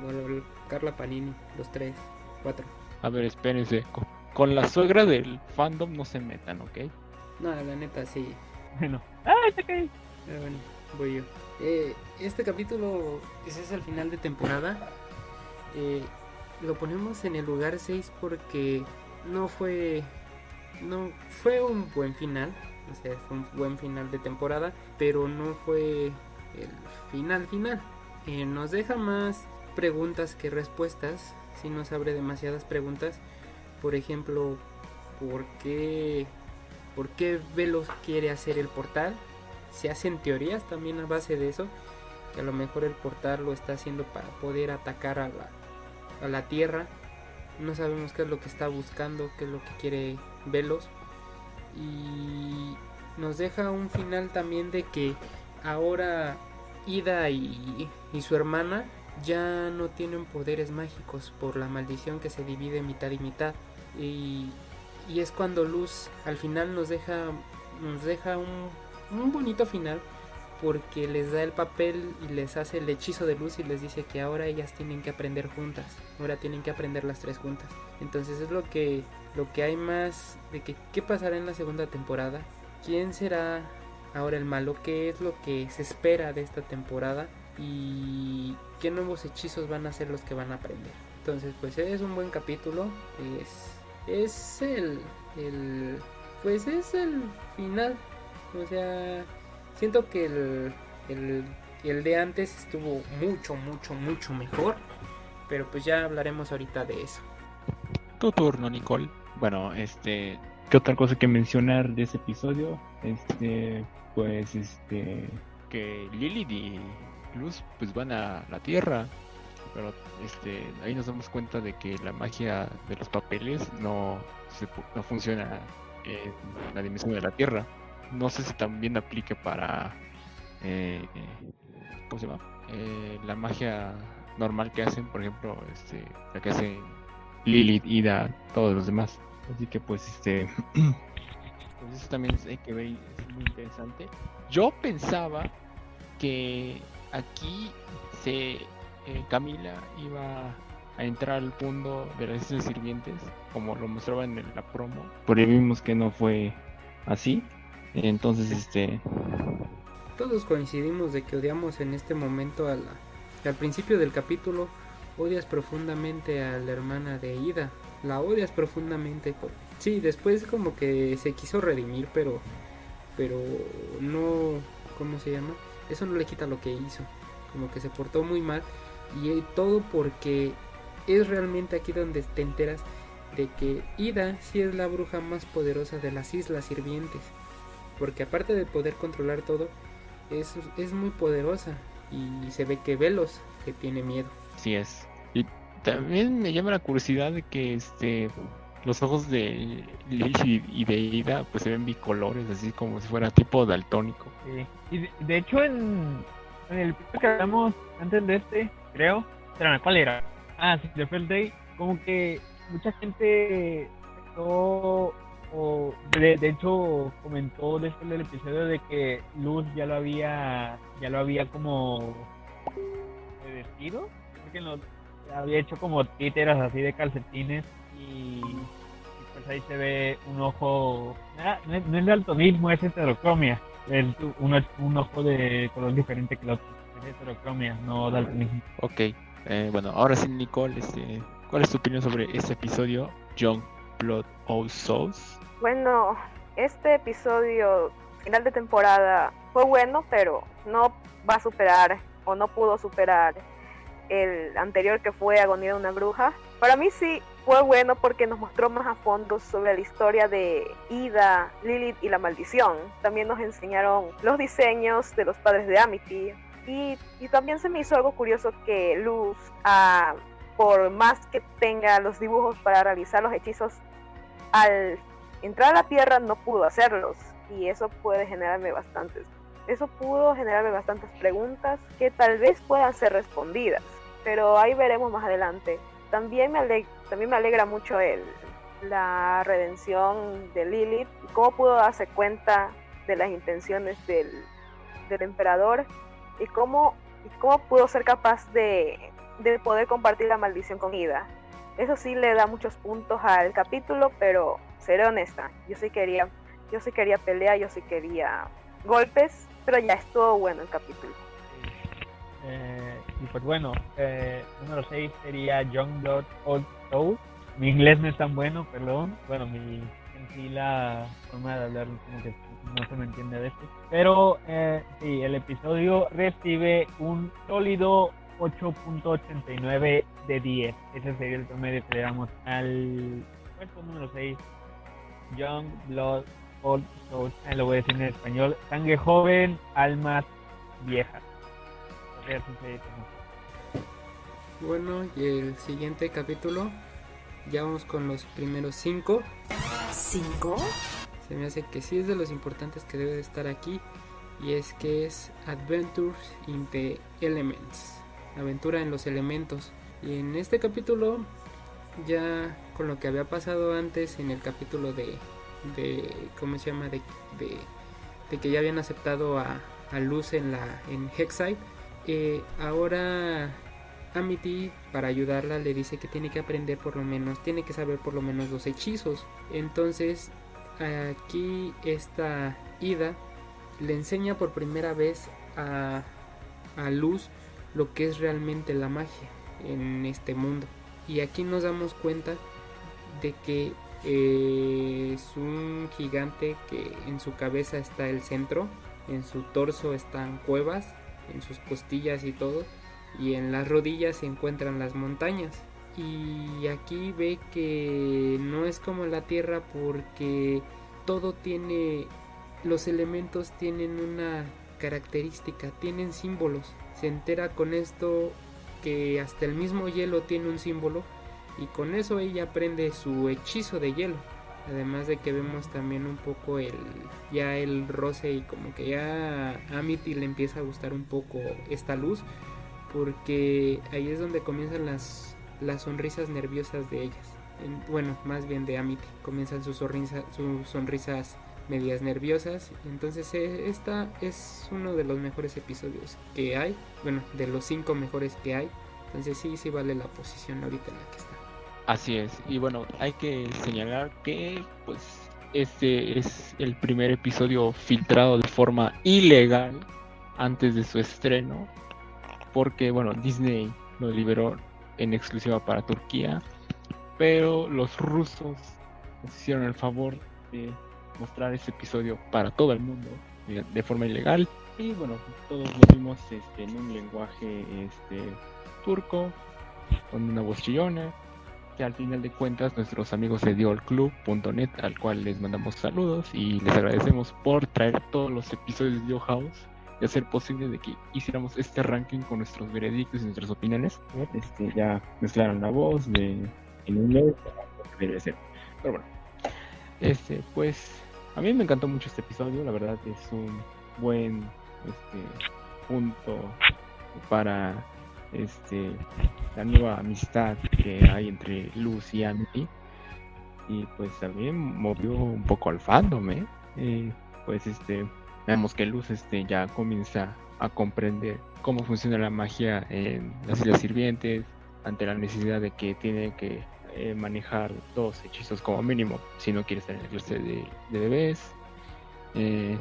Carla Panini, los tres, cuatro. A ver, espérense, con, con la suegra del fandom no se metan, ¿ok? No, la neta sí. Bueno, ¡ah, está caí! Pero bueno, voy yo. Eh, este capítulo ese es el final de temporada. Eh, lo ponemos en el lugar 6 porque no fue no fue un buen final, o sea, fue un buen final de temporada, pero no fue el final final. Eh, nos deja más preguntas que respuestas, si nos abre demasiadas preguntas. Por ejemplo, ¿por qué por qué Velos quiere hacer el portal? se hacen teorías también a base de eso, que a lo mejor el portal lo está haciendo para poder atacar a la, a la Tierra. No sabemos qué es lo que está buscando, qué es lo que quiere Velos. Y nos deja un final también de que ahora Ida y, y su hermana ya no tienen poderes mágicos por la maldición que se divide mitad y mitad. Y, y es cuando Luz al final nos deja, nos deja un un bonito final porque les da el papel y les hace el hechizo de luz y les dice que ahora ellas tienen que aprender juntas, ahora tienen que aprender las tres juntas. Entonces es lo que lo que hay más de que qué pasará en la segunda temporada, quién será ahora el malo, qué es lo que se espera de esta temporada y qué nuevos hechizos van a ser los que van a aprender. Entonces pues es un buen capítulo, es es el el pues es el final o sea, siento que el, el, el de antes estuvo mucho, mucho, mucho mejor. Pero pues ya hablaremos ahorita de eso. Tu turno, Nicole. Bueno, este, ¿qué otra cosa que mencionar de ese episodio? Este, pues, este, que Lilith y Luz pues van a la Tierra, pero este, ahí nos damos cuenta de que la magia de los papeles no, se, no funciona en la dimensión de la Tierra no sé si también aplique para eh, ¿cómo se llama? Eh, la magia normal que hacen, por ejemplo, este, la que hacen Lilith, Ida, todos los demás. Así que pues este pues eso también hay que ver, es muy interesante. Yo pensaba que aquí se eh, Camila iba a entrar al fondo de las sirvientes, como lo mostraba en la promo, pero vimos que no fue así. Entonces, este... Todos coincidimos de que odiamos en este momento a la... Al principio del capítulo, odias profundamente a la hermana de Ida. La odias profundamente. Sí, después como que se quiso redimir, pero... Pero no... ¿Cómo se llama? Eso no le quita lo que hizo. Como que se portó muy mal. Y todo porque es realmente aquí donde te enteras de que Ida sí es la bruja más poderosa de las islas sirvientes porque aparte de poder controlar todo, es, es muy poderosa y se ve que Velos que tiene miedo. Sí es. Y también me llama la curiosidad de que este los ojos de Lily y de Ida pues se ven bicolores, así como si fuera tipo daltónico. Sí. Y de, de hecho en, en el que hablamos antes de este, creo, espérame, ¿cuál era? Ah, sí, de Day, como que mucha gente pensó, o de, de hecho comentó después del episodio de que Luz ya lo había, ya lo había como vestido, porque lo había hecho como títeras así de calcetines y, y pues ahí se ve un ojo, no, es- no es daltonismo, es heterocromia, es un, un ojo de color diferente que el otro, es heterocromia, no daltonismo. Ok, eh, bueno, ahora sí, Nicole, este, ¿cuál es tu opinión sobre este episodio, Young Blood All Souls? Bueno, este episodio final de temporada fue bueno, pero no va a superar o no pudo superar el anterior que fue Agonía de una bruja. Para mí sí fue bueno porque nos mostró más a fondo sobre la historia de Ida, Lilith y la maldición. También nos enseñaron los diseños de los padres de Amity. Y, también se me hizo algo curioso que Luz, ah, por más que tenga los dibujos para realizar los hechizos, al entrar a la Tierra no pudo hacerlos. Y eso puede generarme bastantes eso pudo generarme bastantes preguntas que tal vez puedan ser respondidas, pero ahí veremos más adelante. También me, también me alegra mucho el, la redención de Lilith cómo pudo darse cuenta de las intenciones del, del emperador y cómo, y cómo pudo ser capaz de, de poder compartir la maldición con Ida. Eso sí le da muchos puntos al capítulo, pero seré honesta, yo sí quería, yo sí quería pelea, yo sí quería golpes, pero ya estuvo bueno el capítulo. Eh, y pues bueno, eh, número 6 sería Youngblood Old Soul. Mi inglés no es tan bueno, perdón. Bueno, mi en sí la forma de hablar como que no se me entiende a veces. Pero eh, sí, el episodio recibe un sólido 8.89 de 10. Ese sería el promedio que le damos al puesto número 6. Young Blood Old Soul. Ah, lo voy a decir en español. Sangre joven, almas viejas. Bueno, y el siguiente capítulo, ya vamos con los primeros cinco. ¿Cinco? Se me hace que sí es de los importantes que debe de estar aquí. Y es que es Adventures in the Elements. Aventura en los elementos. Y en este capítulo, ya con lo que había pasado antes en el capítulo de. de ¿Cómo se llama? De, de, que ya habían aceptado a, a Luz en, la, en Hexside. eh, ahora Amity para ayudarla le dice que tiene que aprender por lo menos, tiene que saber por lo menos los hechizos. Entonces aquí esta Ida le enseña por primera vez a, a Luz lo que es realmente la magia en este mundo. Y aquí nos damos cuenta de que eh, es un gigante que en su cabeza está el centro, en su torso están cuevas, en sus costillas y todo, y en las rodillas se encuentran las montañas. Y aquí ve que no es como la Tierra porque todo tiene, los elementos tienen una característica, tienen símbolos. Se entera con esto que hasta el mismo hielo tiene un símbolo y con eso ella aprende su hechizo de hielo. Además de que vemos también un poco el ya el roce y como que ya Amity le empieza a gustar un poco esta luz porque ahí es donde comienzan las, las sonrisas nerviosas de ellas. En- bueno, más bien de Amity. Comienzan sus, sonrisa- sus sonrisas medias nerviosas. Entonces eh, esta es uno de los mejores episodios que hay. Bueno, de los cinco mejores que hay. Entonces sí, sí vale la posición ahorita en la que está. Así es, y bueno, hay que señalar que pues este es el primer episodio filtrado de forma ilegal antes de su estreno, porque bueno, Disney lo liberó en exclusiva para Turquía, pero los rusos nos hicieron el favor de mostrar este episodio para todo el mundo de, de forma ilegal, y bueno, todos lo vimos este, en un lenguaje este, turco, con una voz chillona, que al final de cuentas nuestros amigos de diolclub.net al cual les mandamos saludos y les agradecemos por traer todos los episodios de Dio House y hacer posible de que hiciéramos este ranking con nuestros veredictos y nuestras opiniones este ya mezclaron la voz de en inglés debe ser Pero bueno, este, pues a mí me encantó mucho este episodio, la verdad es un buen este, punto para este la nueva amistad que hay entre Luz y Andy y pues también movió un poco al fandom ¿eh? Y, pues este vemos que Luz este ya comienza a comprender cómo funciona la magia en las islas sirvientes ante la necesidad de que tiene que eh, manejar dos hechizos como mínimo si no quiere estar en la clase de, de bebés. Eh,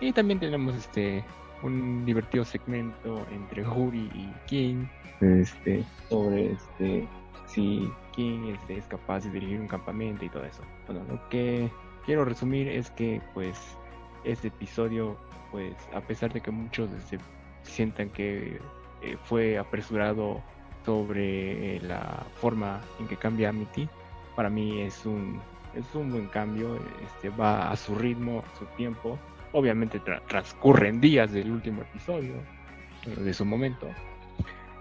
y también tenemos este un divertido segmento entre Huri y King. Este, sobre este, si King este, es capaz de dirigir un campamento y todo eso. Bueno, lo que quiero resumir es que pues este episodio pues a pesar de que muchos este, sientan que eh, fue apresurado sobre la forma en que cambia Amity, para mí es un es un buen cambio, este va a su ritmo, a su tiempo obviamente transcurren días del último episodio, de su momento.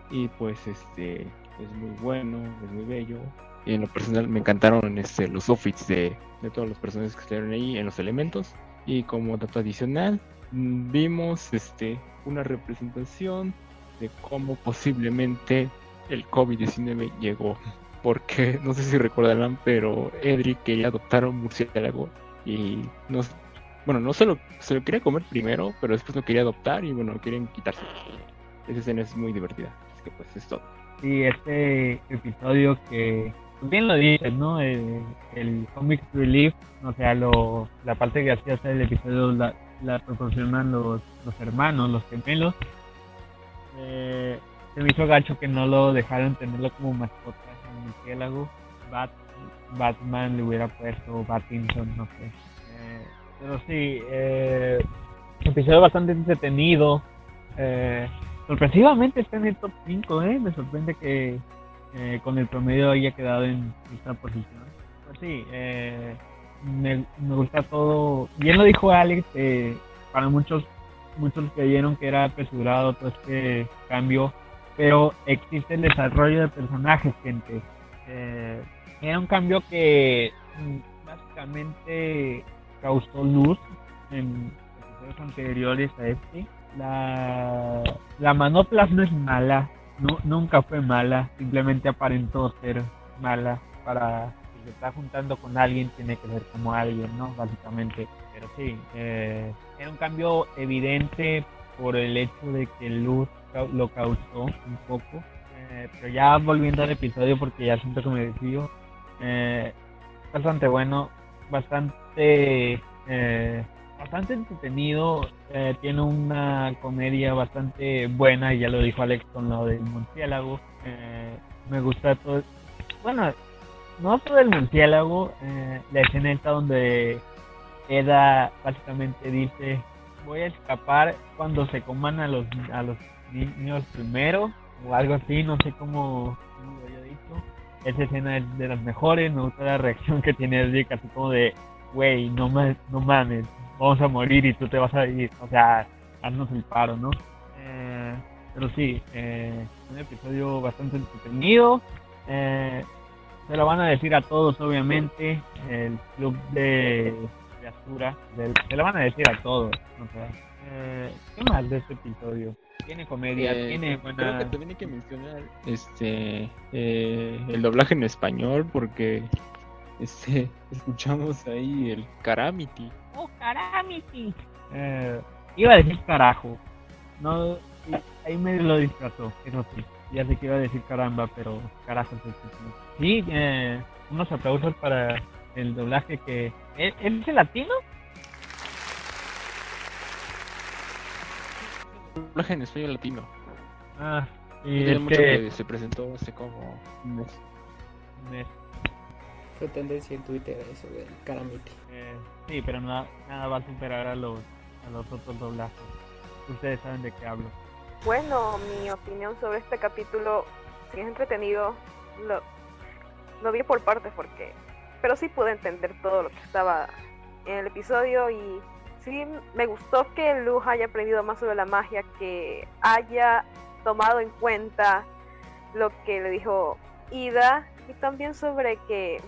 Y pues este es muy bueno, es muy bello. Y en lo personal me encantaron este, los outfits de, de todos los personajes que estuvieron ahí en los elementos. Y como dato adicional, mm, vimos este, una representación de cómo posiblemente el COVID-19 llegó. Porque no sé si recordarán, pero Edric quería adoptar un murciélago y nos bueno, no se lo, se lo quería comer primero, pero después lo quería adoptar y bueno, lo quieren quitarse. Esa escena es muy divertida. Así que pues es todo. Sí, este episodio que bien lo dices, ¿no? El, el comic relief, o sea, lo, la parte que hacía hacer el episodio la, la proporcionan los, los hermanos, los gemelos. Eh, se me hizo gacho que no lo dejaron tenerlo como mascota en el murciélago. Bat, Batman le hubiera puesto Batinson, no sé. Pero sí, eh, episodio bastante entretenido. Eh, sorpresivamente está en el top 5, ¿eh? Me sorprende que eh, con el promedio haya quedado en esta posición. Pues sí, eh, me, gusta todo. Bien lo dijo Alex, eh, para muchos muchos creyeron que era apresurado todo este cambio, pero existe el desarrollo de personajes, gente. Eh, era un cambio que mm, básicamente causó luz en episodios anteriores a este. La, la manoplas no es mala, no, nunca fue mala, simplemente aparentó ser mala para si se está juntando con alguien tiene que ser como alguien, ¿no? Básicamente. Pero sí, eh, era un cambio evidente por el hecho de que Luz lo causó un poco. Eh, pero ya volviendo al episodio, porque ya siento que me desvío, eh, bastante bueno bastante eh, bastante entretenido eh, tiene una comedia bastante buena ya lo dijo Alex con lo del murciélago eh, me gusta todo bueno no todo el murciélago eh, la escena donde Eda básicamente dice voy a escapar cuando se coman a los a los niños primero o algo así no sé cómo, lo haya dicho. Esa escena es de las mejores, me gusta la reacción que tiene así como de, güey, no, no mames, vamos a morir y tú te vas a ir, o sea, haznos el paro, ¿no? Eh, pero sí, eh, un episodio bastante entretenido, eh, se lo van a decir a todos, obviamente, el club de, de Asura, se lo van a decir a todos, o sea, eh, ¿qué más de este episodio? tiene comedia, eh, tiene buena... Creo que también hay que mencionar este eh, el doblaje en español porque este escuchamos ahí el Caramity. Oh, Caramity. Eh, iba a decir carajo. No, ahí me lo disfrazó, pero sí. Ya sé que iba a decir caramba, pero carajo. Sí, eh, unos aplausos para el doblaje que... ¿Es, ¿es latino? doblaje en español latino. Ah, y mucho que... se presentó hace como un mes. Un mes. Fue tendencia en Twitter eso del Caramity. Eh, sí, pero nada, nada va a superar a los, a los otros doblajes. Ustedes saben de qué hablo. Bueno, mi opinión sobre este capítulo, si es entretenido, lo, lo vi por partes porque... Pero sí pude entender todo lo que estaba en el episodio y sí me gustó que Luz haya aprendido más sobre la magia, que haya tomado en cuenta lo que le dijo Ida y también sobre que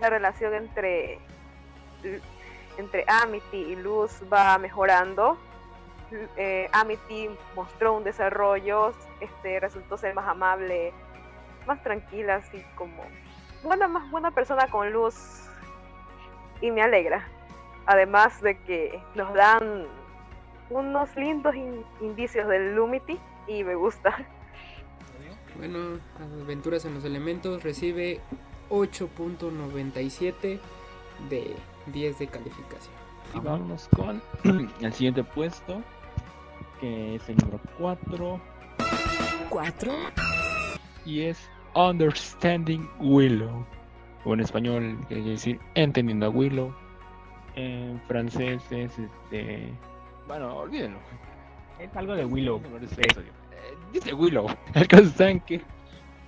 la relación entre, entre Amity y Luz va mejorando. Eh, Amity mostró un desarrollo, este, resultó ser más amable, más tranquila, así como buena, más buena persona con Luz y me alegra. Además de que nos dan unos lindos indicios del Lumity y me gusta. Bueno, Aventuras en los Elementos recibe 8.97 de 10 de calificación. Y vamos con el siguiente puesto, que es el número 4. 4. Y es Understanding Willow. O en español quiere decir Entendiendo a Willow. En francés es este. Bueno, olvídenlo. Es algo de Willow. Eh, dice Willow. El caso está en que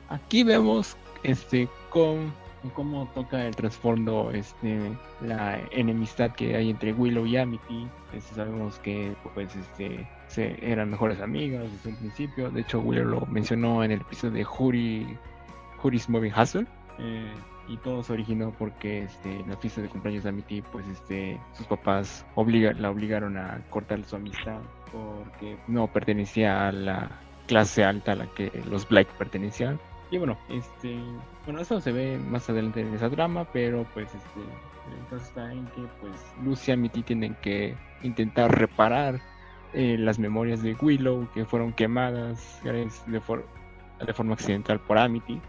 aquí vemos este con cómo toca el trasfondo este la enemistad que hay entre Willow y Amity. Este, sabemos que pues este se, eran mejores amigas desde un principio. De hecho Willow lo mencionó en el episodio de Huri Huri's Moving Hustle. Eh, y todo se originó porque este, en la fiesta de cumpleaños de Amity, pues este, sus papás la obligaron a cortar su amistad porque no pertenecía a la clase alta a la que los Black pertenecían. Y bueno, este, bueno, eso se ve más adelante en esa drama, pero pues este, el está en que pues Lucy y Amity tienen que intentar reparar eh, las memorias de Willow que fueron quemadas de, de forma accidental por Amity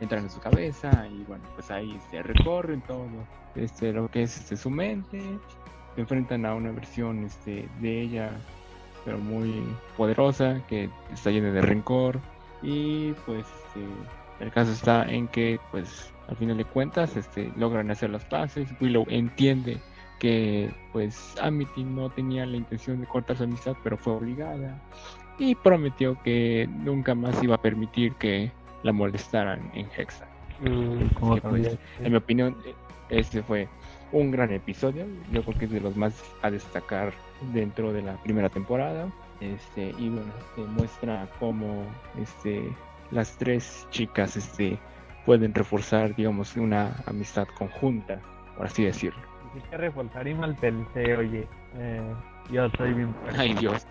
entran en su cabeza y bueno, pues ahí se recorren todo. Este, lo que es este, su mente, se enfrentan a una versión este, de ella, pero muy poderosa, que está llena de rencor y pues este, el caso está en que pues al final de cuentas este, logran hacer las paces, Willow entiende que pues Amity no tenía la intención de cortar su amistad, pero fue obligada y prometió que nunca más iba a permitir que la molestaran en Hexa. Mm, pues, en mi opinión, este fue un gran episodio. Yo creo que es de los más a destacar dentro de la primera temporada. Este, y bueno, muestra cómo este, las tres chicas este, pueden reforzar, digamos, una amistad conjunta, por así decirlo. que reforzar y mal pensé, oye. Eh, yo soy bien Ay, Dios.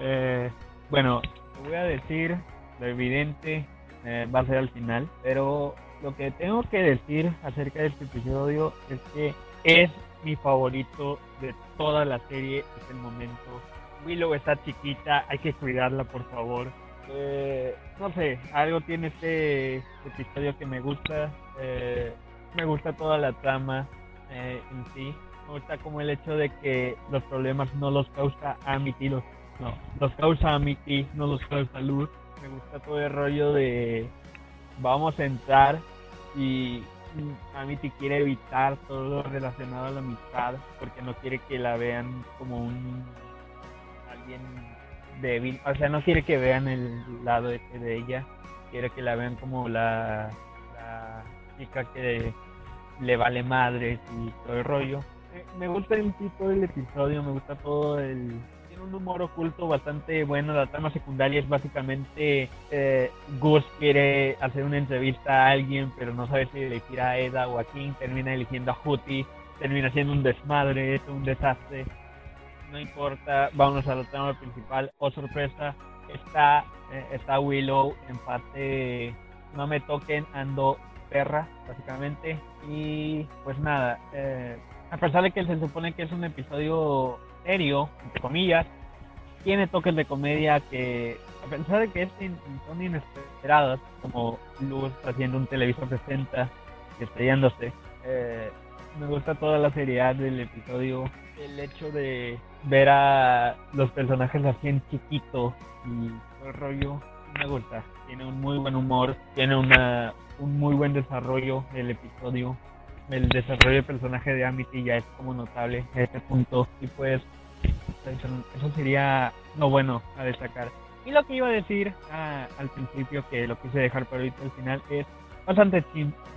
Eh, bueno, te voy a decir lo evidente eh, va a ser al final. Pero lo que tengo que decir acerca de este episodio es que es mi favorito de toda la serie. Es el momento. Willow está chiquita, hay que cuidarla, por favor. Eh, no sé, algo tiene este episodio que me gusta. Eh, me gusta toda la trama en sí. Me gusta como el hecho de que los problemas no los causa Amity, los, no, los causa Amity, no los causa Luz me gusta todo el rollo de vamos a entrar y Amity quiere evitar todo lo relacionado a la amistad porque no quiere que la vean como un alguien débil, o sea, no quiere que vean el lado de, de ella, quiere que la vean como la, chica que le vale madres y todo el rollo. Me gusta el tipo del episodio, me gusta todo el, un humor oculto bastante bueno. La trama secundaria es básicamente eh, Gus quiere hacer una entrevista a alguien, pero no sabe si elegir a Eda o a King. Termina eligiendo a Huti. Termina siendo un desmadre, es un desastre. No importa, vámonos a la trama principal. Oh, sorpresa, está, eh, está Willow en parte no me toquen, ando perra, básicamente. Y pues nada, eh, a pesar de que se supone que es un episodio serio, entre comillas, tiene toques de comedia que, a pesar de que son inesperados, como Luz haciendo un televisor 60 y estrellándose, eh, me gusta toda la seriedad del episodio. El hecho de ver a los personajes así en chiquito y el rollo, me gusta. Tiene un muy buen humor, tiene una, un muy buen desarrollo el episodio. El desarrollo del personaje de Amity ya es como notable a este punto. Y pues eso sería lo bueno a destacar. Y lo que iba a decir ah, al principio, que lo quise dejar para ahorita al final, es bastante,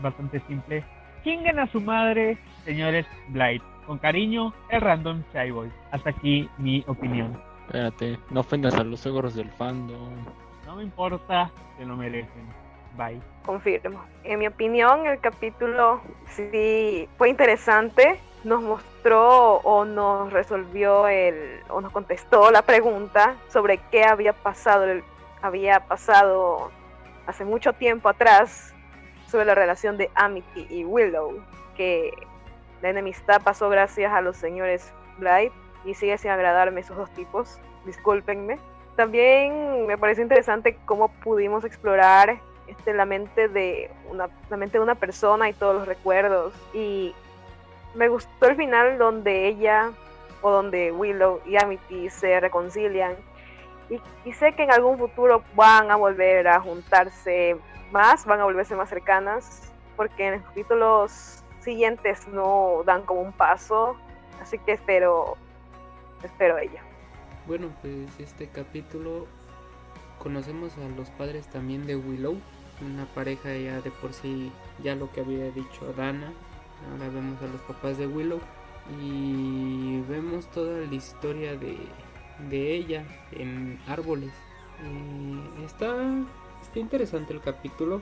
bastante simple. Chinguen a su madre, señores Blight. Con cariño, el Random Shy Boy. Hasta aquí mi opinión. Espérate, no ofendas a los ogros del fandom. No me importa, se lo merecen. Bye. Confirmo. En mi opinión, el capítulo sí fue interesante. Nos mostró o nos resolvió el o nos contestó la pregunta sobre qué había pasado el- había pasado hace mucho tiempo atrás sobre la relación de Amity y Willow, que la enemistad pasó gracias a los señores Blight y sigue sin agradarme esos dos tipos. Discúlpenme. También me parece interesante cómo pudimos explorar este, la mente de una la mente de una persona y todos los recuerdos y me gustó el final donde ella o donde Willow y Amity se reconcilian y, sé que en algún futuro van a volver a juntarse más, van a volverse más cercanas porque en los capítulos siguientes no dan como un paso, así que espero espero ello. Bueno, pues este capítulo conocemos a los padres también de Willow, una pareja ya de por sí, ya lo que había dicho Dana. Ahora vemos a los papás de Willow y vemos toda la historia de, de ella en árboles. Y está, está interesante el capítulo.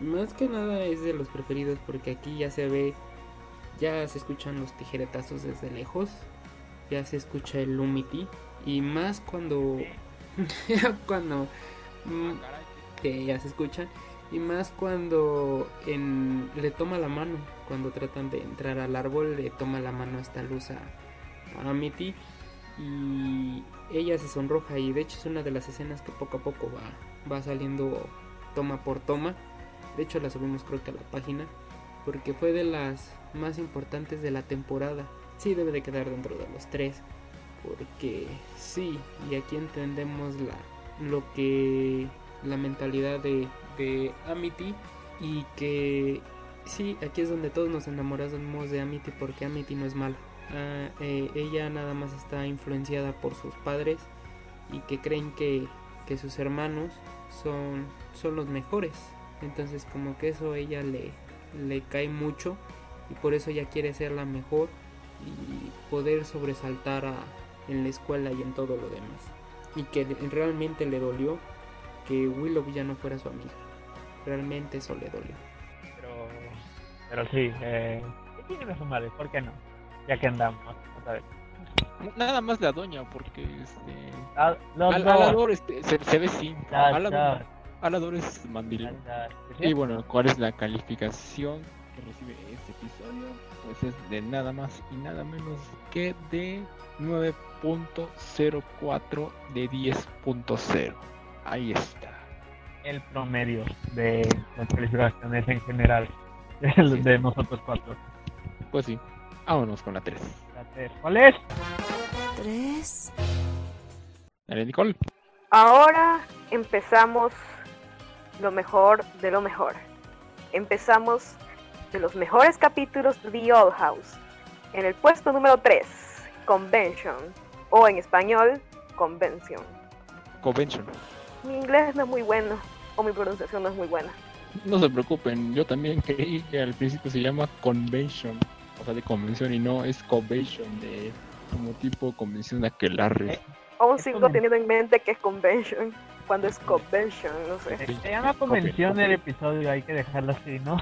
Más que nada es de los preferidos porque aquí ya se ve, ya se escuchan los tijeretazos desde lejos, ya se escucha el Lumity y más cuando cuando mm, que ya se escuchan y más cuando le toma la mano cuando tratan de entrar al árbol le toma la mano esta luz a, a y ella se sonroja y de hecho es una de las escenas que poco a poco va, va saliendo toma por toma. De hecho la subimos creo que a la página porque fue de las más importantes de la temporada. Sí debe de quedar dentro de los tres porque sí y aquí entendemos la lo que la mentalidad de, de Amity y que sí aquí es donde todos nos enamoramos de Amity porque Amity no es mala Ah, ella nada más está influenciada por sus padres y que creen que, que sus hermanos son, son los mejores entonces como que eso a ella le, le cae mucho y por eso ella quiere ser la mejor y poder sobresaltar a, en la escuela y en todo lo demás. Y que realmente le dolió que Willow ya no fuera su amiga. Realmente eso le dolió. Pero, pero sí, eh, ¿qué tiene su madre? ¿Por qué no? Ya que andamos, otra vez. Nada más la doña, porque este. Ah, Al-. Alador este, se, se ve. Ya, Alador, es ya. Y bueno, ¿cuál es la calificación que recibe este episodio? Pues es de nada más y nada menos que de 9.04 de 10.0. Ahí está. el promedio de las calificaciones en general de, Sí. de nosotros cuatro. Pues sí, vámonos con la 3. La tres. ¿Cuál es? tres, Dale, Nicole. Ahora empezamos lo mejor de lo mejor. Empezamos de los mejores capítulos de The Old House. En el puesto número 3, Convention. O en español, Convención. Convention. Mi inglés no es muy bueno. O mi pronunciación no es muy buena. No se preocupen, yo también creí que al principio se llama Convention. O sea, de convención y no es Convention de como tipo convención de aquelarre. Eh, Aún Es sigo como- teniendo en mente que es Convention. Cuando es Convention, no sé. Se llama convención el episodio, hay que dejarlo así, ¿no?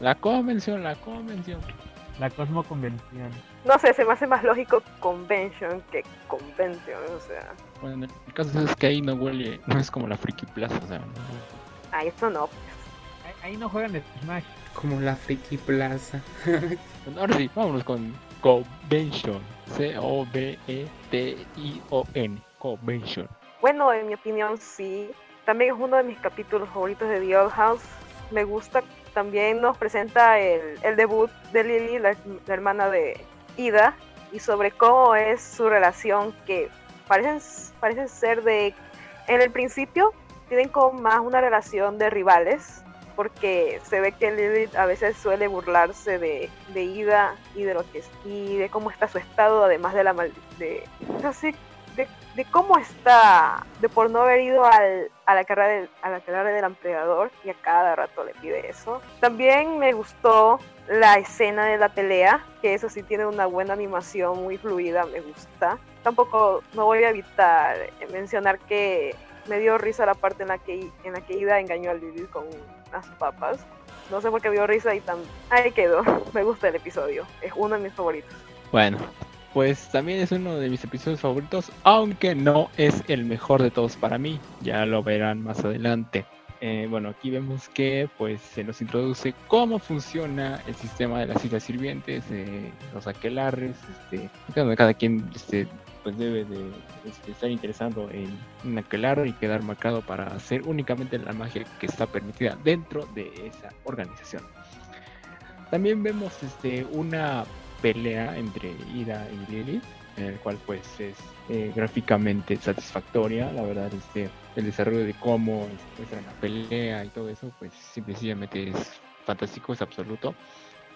La convención, la convención. La Cosmo Convención. No sé, se me hace más lógico Convention que Convention. O sea, Bueno, el caso es que ahí no huele, no es como la Friki Plaza, o sea, no- ah, eso no. Ahí, ahí no juegan Smash. Como la Friki Plaza. Ahora sí, vámonos con Convention. E C-O-V-E-T-I-O-N. Convention. Bueno, en mi opinión sí. También es uno de mis capítulos favoritos de The Old House. Me gusta. También nos presenta el, el debut de Lily, la, la hermana de Ida, y sobre cómo es su relación que parecen, parecen ser de... En el principio tienen como más una relación de rivales, porque se ve que Lily a veces suele burlarse de, de Ida y de lo que es, y de cómo está su estado, además de la de, de, de cómo está, de por no haber ido al, a, la carrera del, a la carrera del emperador y a cada rato le pide eso. También me gustó la escena de la pelea, que eso sí tiene una buena animación muy fluida, me gusta. Tampoco no voy a evitar mencionar que me dio risa la parte en la que, en la que Ida engañó a Lilith con unas papas. No sé por qué dio risa y tan... Ahí quedó. Me gusta el episodio. Es uno de mis favoritos. Bueno, pues también es uno de mis episodios favoritos, aunque no es el mejor de todos para mí. Ya lo verán más adelante. Eh, bueno, aquí vemos que pues se nos introduce cómo funciona el sistema de las islas sirvientes, eh, los aquelarres, este, cada quien este, pues debe de este, estar interesado en un aquelarre y quedar marcado para hacer únicamente la magia que está permitida dentro de esa organización. También vemos este, una pelea entre Ida y Lily, en el cual pues es eh, gráficamente satisfactoria, la verdad este el desarrollo de cómo muestran la pelea y todo eso, pues simplemente es fantástico, es absoluto.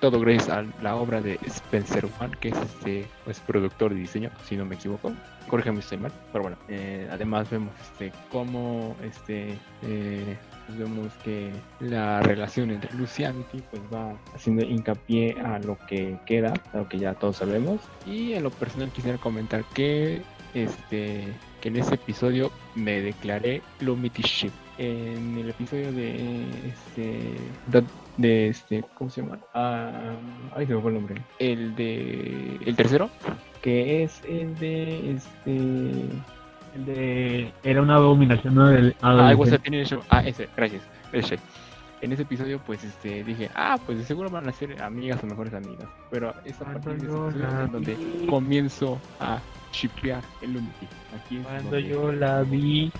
Todo gracias a la obra de Spencer Wan, que es este pues, productor de diseño, si no me equivoco. Corrígeme si estoy mal, pero bueno. Eh, además vemos este cómo este eh, pues vemos que la relación entre Lucy y Amity pues va haciendo hincapié a lo que queda, a lo que ya todos sabemos. Y en lo personal quisiera comentar que este que en ese episodio me declaré Lumity Ship. En el episodio de este de este ¿cómo se llama? Ah, ay se me fue el nombre. El de el tercero, que es el de este el de era una dominación ¿no? del ah, ah, ese, gracias. Ese en ese episodio pues este dije ah pues de seguro van a ser amigas o mejores amigas pero esta parte de ese episodio es donde comienzo a shipear el Lumity aquí cuando yo la vi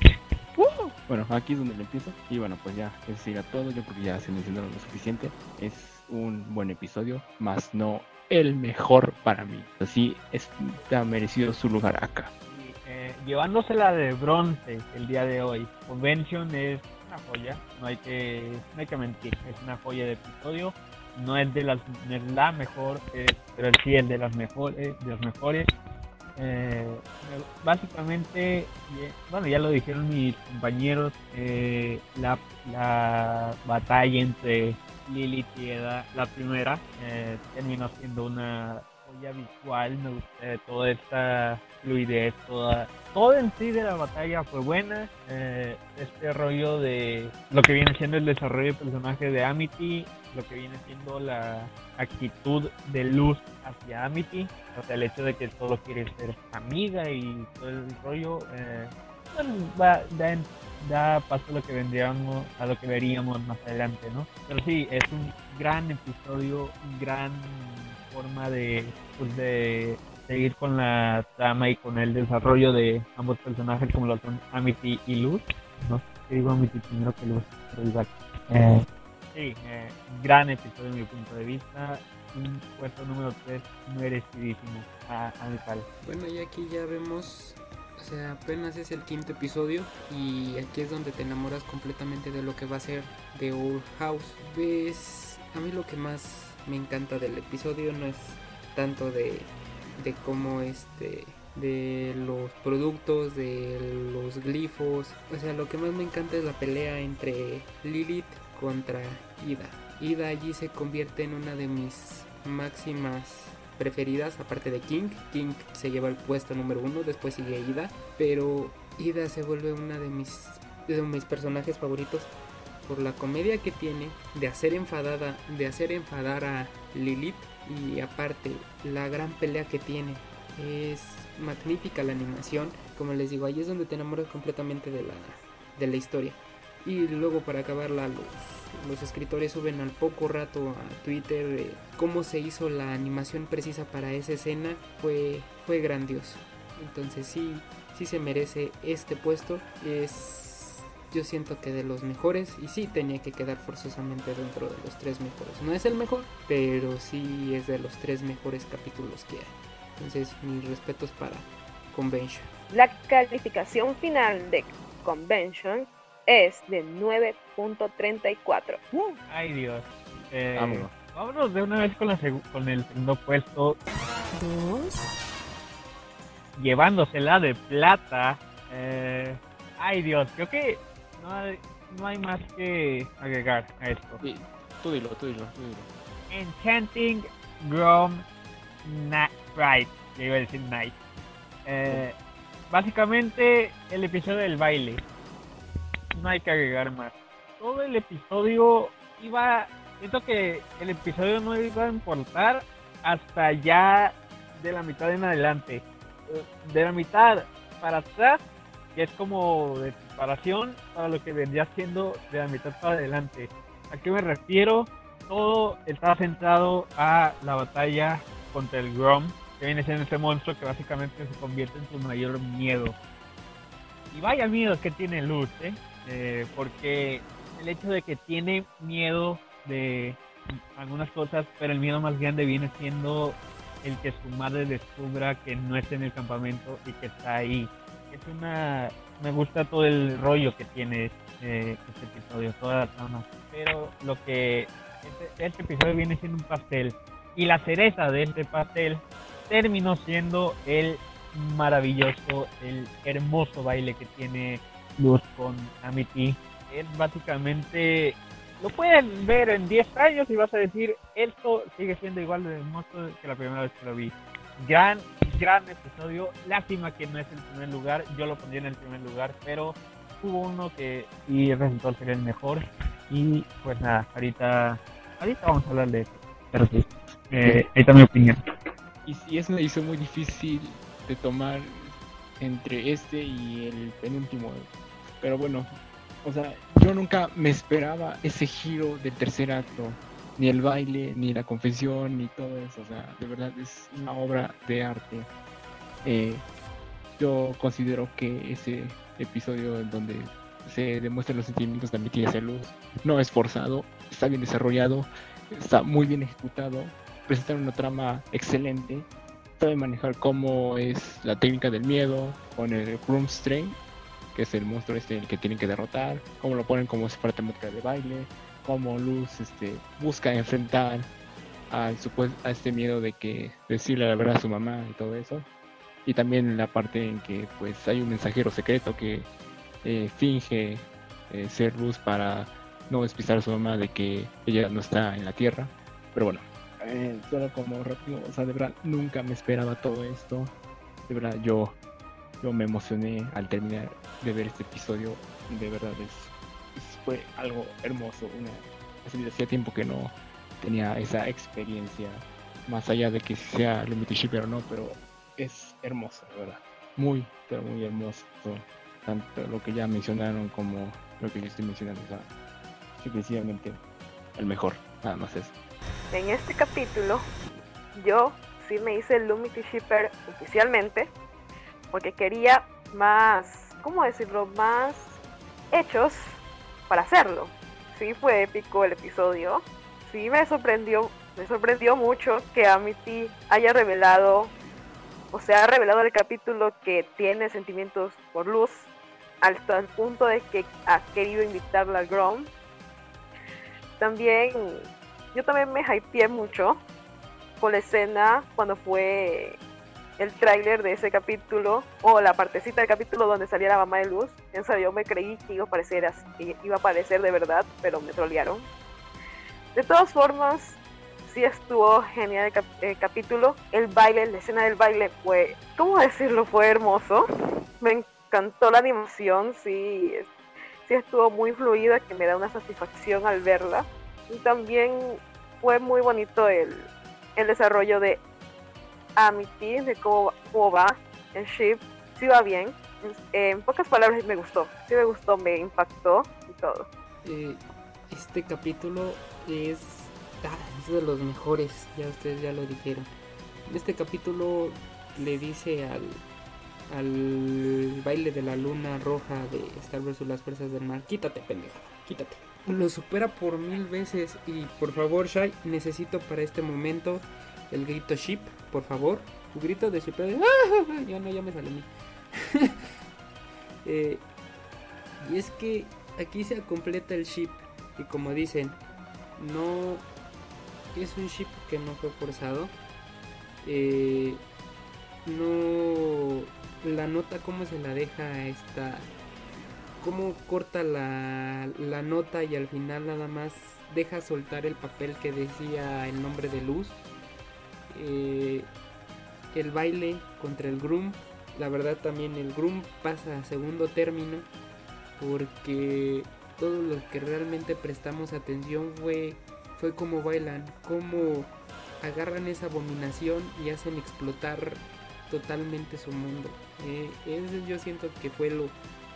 bueno aquí es donde lo empiezo. Y bueno pues ya eso sería todo. Yo creo que ya se mencionaron lo suficiente. Es un buen episodio más no el mejor para mí. Así está merecido su lugar acá. Eh, llevándosela de bronce el día de hoy Convention es joya, no hay que, no hay que mentir, es una joya de episodio, no es de las la mejor, eh, pero sí es de las mejores, de las mejores. Eh, básicamente, bueno, ya lo dijeron mis compañeros, eh, la, la batalla entre Lilith y Eda, la primera, terminó siendo una joya visual, me gusta toda esta fluidez, toda, todo en sí de la batalla fue buena. Eh, este rollo de lo que viene siendo el desarrollo de personaje de Amity, lo que viene siendo la actitud de Luz hacia Amity, o sea, el hecho de que todo quiere ser amiga y todo el rollo, eh, va, da, da, paso a lo que vendríamos, a lo que veríamos más adelante, ¿no? Pero sí, es un gran episodio, gran forma de, pues de seguir con la trama y con el desarrollo de ambos personajes como lo son Amity y Luz. No digo Amity primero que Luz, pero igual. Eh, sí, eh, gran episodio de mi punto de vista. Un puesto número 3 merecidísimo a, a Bueno, y aquí ya vemos o sea, apenas es el quinto episodio y aquí es donde te enamoras completamente de lo que va a ser The Old House. Ves, a mí lo que más me encanta del episodio no es tanto de de cómo este de los productos, de los glifos. O sea, lo que más me encanta es la pelea entre Lilith contra Ida. Ida allí se convierte en una de mis máximas preferidas, aparte de King. King se lleva el puesto número uno, después sigue Ida. Pero Ida se vuelve una de mis, de mis personajes favoritos por la comedia que tiene de hacer enfadada, de hacer enfadar a Lilith y aparte la gran pelea que tiene es magnífica la animación. Como les digo ahí es donde te enamoras completamente de la, de la historia. Y luego para acabarla los, los escritores suben al poco rato a Twitter cómo se hizo la animación precisa para esa escena fue, fue grandioso. Entonces sí, sí se merece este puesto. Es yo siento que de los mejores y sí tenía que quedar forzosamente dentro de los tres mejores. No es el mejor, pero sí es de los tres mejores capítulos que hay. Entonces mis respetos para Convention. La calificación final de Convention es de 9.34. ay Dios. Eh, vámonos. de una vez con, la con el segundo puesto. Dos. Llevándosela de plata. Eh, ay Dios, creo que no hay, no hay más que agregar a esto. Sí, tú dilo, tú dilo, tú dilo. Enchanting Grom Night. Right, iba a decir Night. Eh, básicamente el episodio del baile. no hay que agregar más. Todo el episodio iba, siento que el episodio no iba a importar hasta ya de la mitad en adelante. Eh, De la mitad para atrás, que es como de preparación para lo que vendría siendo de la mitad para adelante. ¿A qué me refiero? Todo está centrado a la batalla contra el Grom, que viene siendo ese monstruo que básicamente se convierte en tu mayor miedo. Y vaya miedo que tiene Luz, ¿eh? Eh, porque el hecho de que tiene miedo de algunas cosas, pero el miedo más grande viene siendo el que su madre descubra que no está en el campamento y que está ahí. Es una... Me gusta todo el rollo que tiene eh, este episodio, toda la trama. Pero lo que... Este, este episodio viene siendo un pastel. Y la cereza de este pastel terminó siendo el maravilloso, el hermoso baile que tiene Luz con Amity. Es básicamente lo pueden ver en 10 años y vas a decir, esto sigue siendo igual de hermoso que la primera vez que lo vi. Gran, gran episodio. Lástima que no es el primer lugar. Yo lo pondría en el primer lugar, pero hubo uno que sí resultó ser el mejor. Y pues nada, ahorita, ahorita vamos a hablar de eso. Pero sí, eh, ahí está mi opinión. Y sí, es me hizo muy difícil de tomar entre este y el penúltimo. Pero bueno, o sea, yo nunca me esperaba ese giro del tercer acto. Ni el baile, ni la confesión, ni todo eso. O sea, de verdad es una obra de arte. Eh, yo considero que ese episodio en donde se demuestran los sentimientos de Amity hacia Luz no es forzado, está bien desarrollado, está muy bien ejecutado, presentan una trama excelente, sabe manejar cómo es la técnica del miedo con el Strain, que es el monstruo este el que tienen que derrotar, cómo lo ponen como si fuera temática de baile, cómo Luz este, busca enfrentar supues- a este miedo de que decirle la verdad a su mamá y todo eso. Y también la parte en que pues hay un mensajero secreto que eh, finge eh, ser Luz para no despistar a su mamá de que ella no está en la tierra. Pero bueno, eh, solo como rápido, o sea, de verdad nunca me esperaba todo esto. De verdad yo, yo me emocioné al terminar de ver este episodio. De verdad es- fue algo hermoso. Una, hacía tiempo que no tenía esa experiencia, más allá de que sea Limited Shipper o no, pero es hermoso, de verdad. Muy, pero muy hermoso. Tanto lo que ya mencionaron como lo que yo estoy mencionando. O sea, definitivamente el mejor, nada más eso. En este capítulo, yo sí me hice Lumity Shipper oficialmente, porque quería más, ¿cómo decirlo? Más hechos para hacerlo. Sí fue épico el episodio. Sí me sorprendió, me sorprendió mucho que Amity haya revelado, o sea, ha revelado el capítulo que tiene sentimientos por Luz, hasta el punto de que ha querido invitarla a Grom. También yo también me hypeé mucho con la escena cuando fue el tráiler de ese capítulo o la partecita del capítulo donde salía la mamá de Luz. En serio, yo me creí que iba a aparecer, así- que iba a aparecer de verdad, pero me trolearon. De todas formas, sí estuvo genial el, cap- el capítulo. El baile, la escena del baile fue, ¿cómo decirlo? Fue hermoso. Me encantó la animación, sí, sí estuvo muy fluida, que me da una satisfacción al verla. Y también fue muy bonito el, el desarrollo de Amity, de cómo, cómo va el ship. Sí va bien. En, en pocas palabras me gustó. Sí me gustó, me impactó y todo. Eh, este capítulo es, ah, es de los mejores, ya ustedes ya lo dijeron. Este capítulo le dice al, al baile de la luna roja de Star vs las fuerzas del mar, quítate pendeja, quítate. Lo supera por mil veces y por favor Shai, necesito para este momento el grito ship, por favor. Grito de ship. Ya no, ya me sale. Eh, y es que aquí se completa el ship y como dicen, no es un ship que no fue forzado. Eh, no la nota cómo se la deja esta cómo corta la, la nota y al final nada más deja soltar el papel que decía el nombre de luz Eh, el baile contra el groom la verdad también el groom pasa a segundo término porque todo lo que realmente prestamos atención fue, fue cómo bailan, cómo agarran esa abominación y hacen explotar totalmente su mundo. Eh, eso yo siento que fue lo,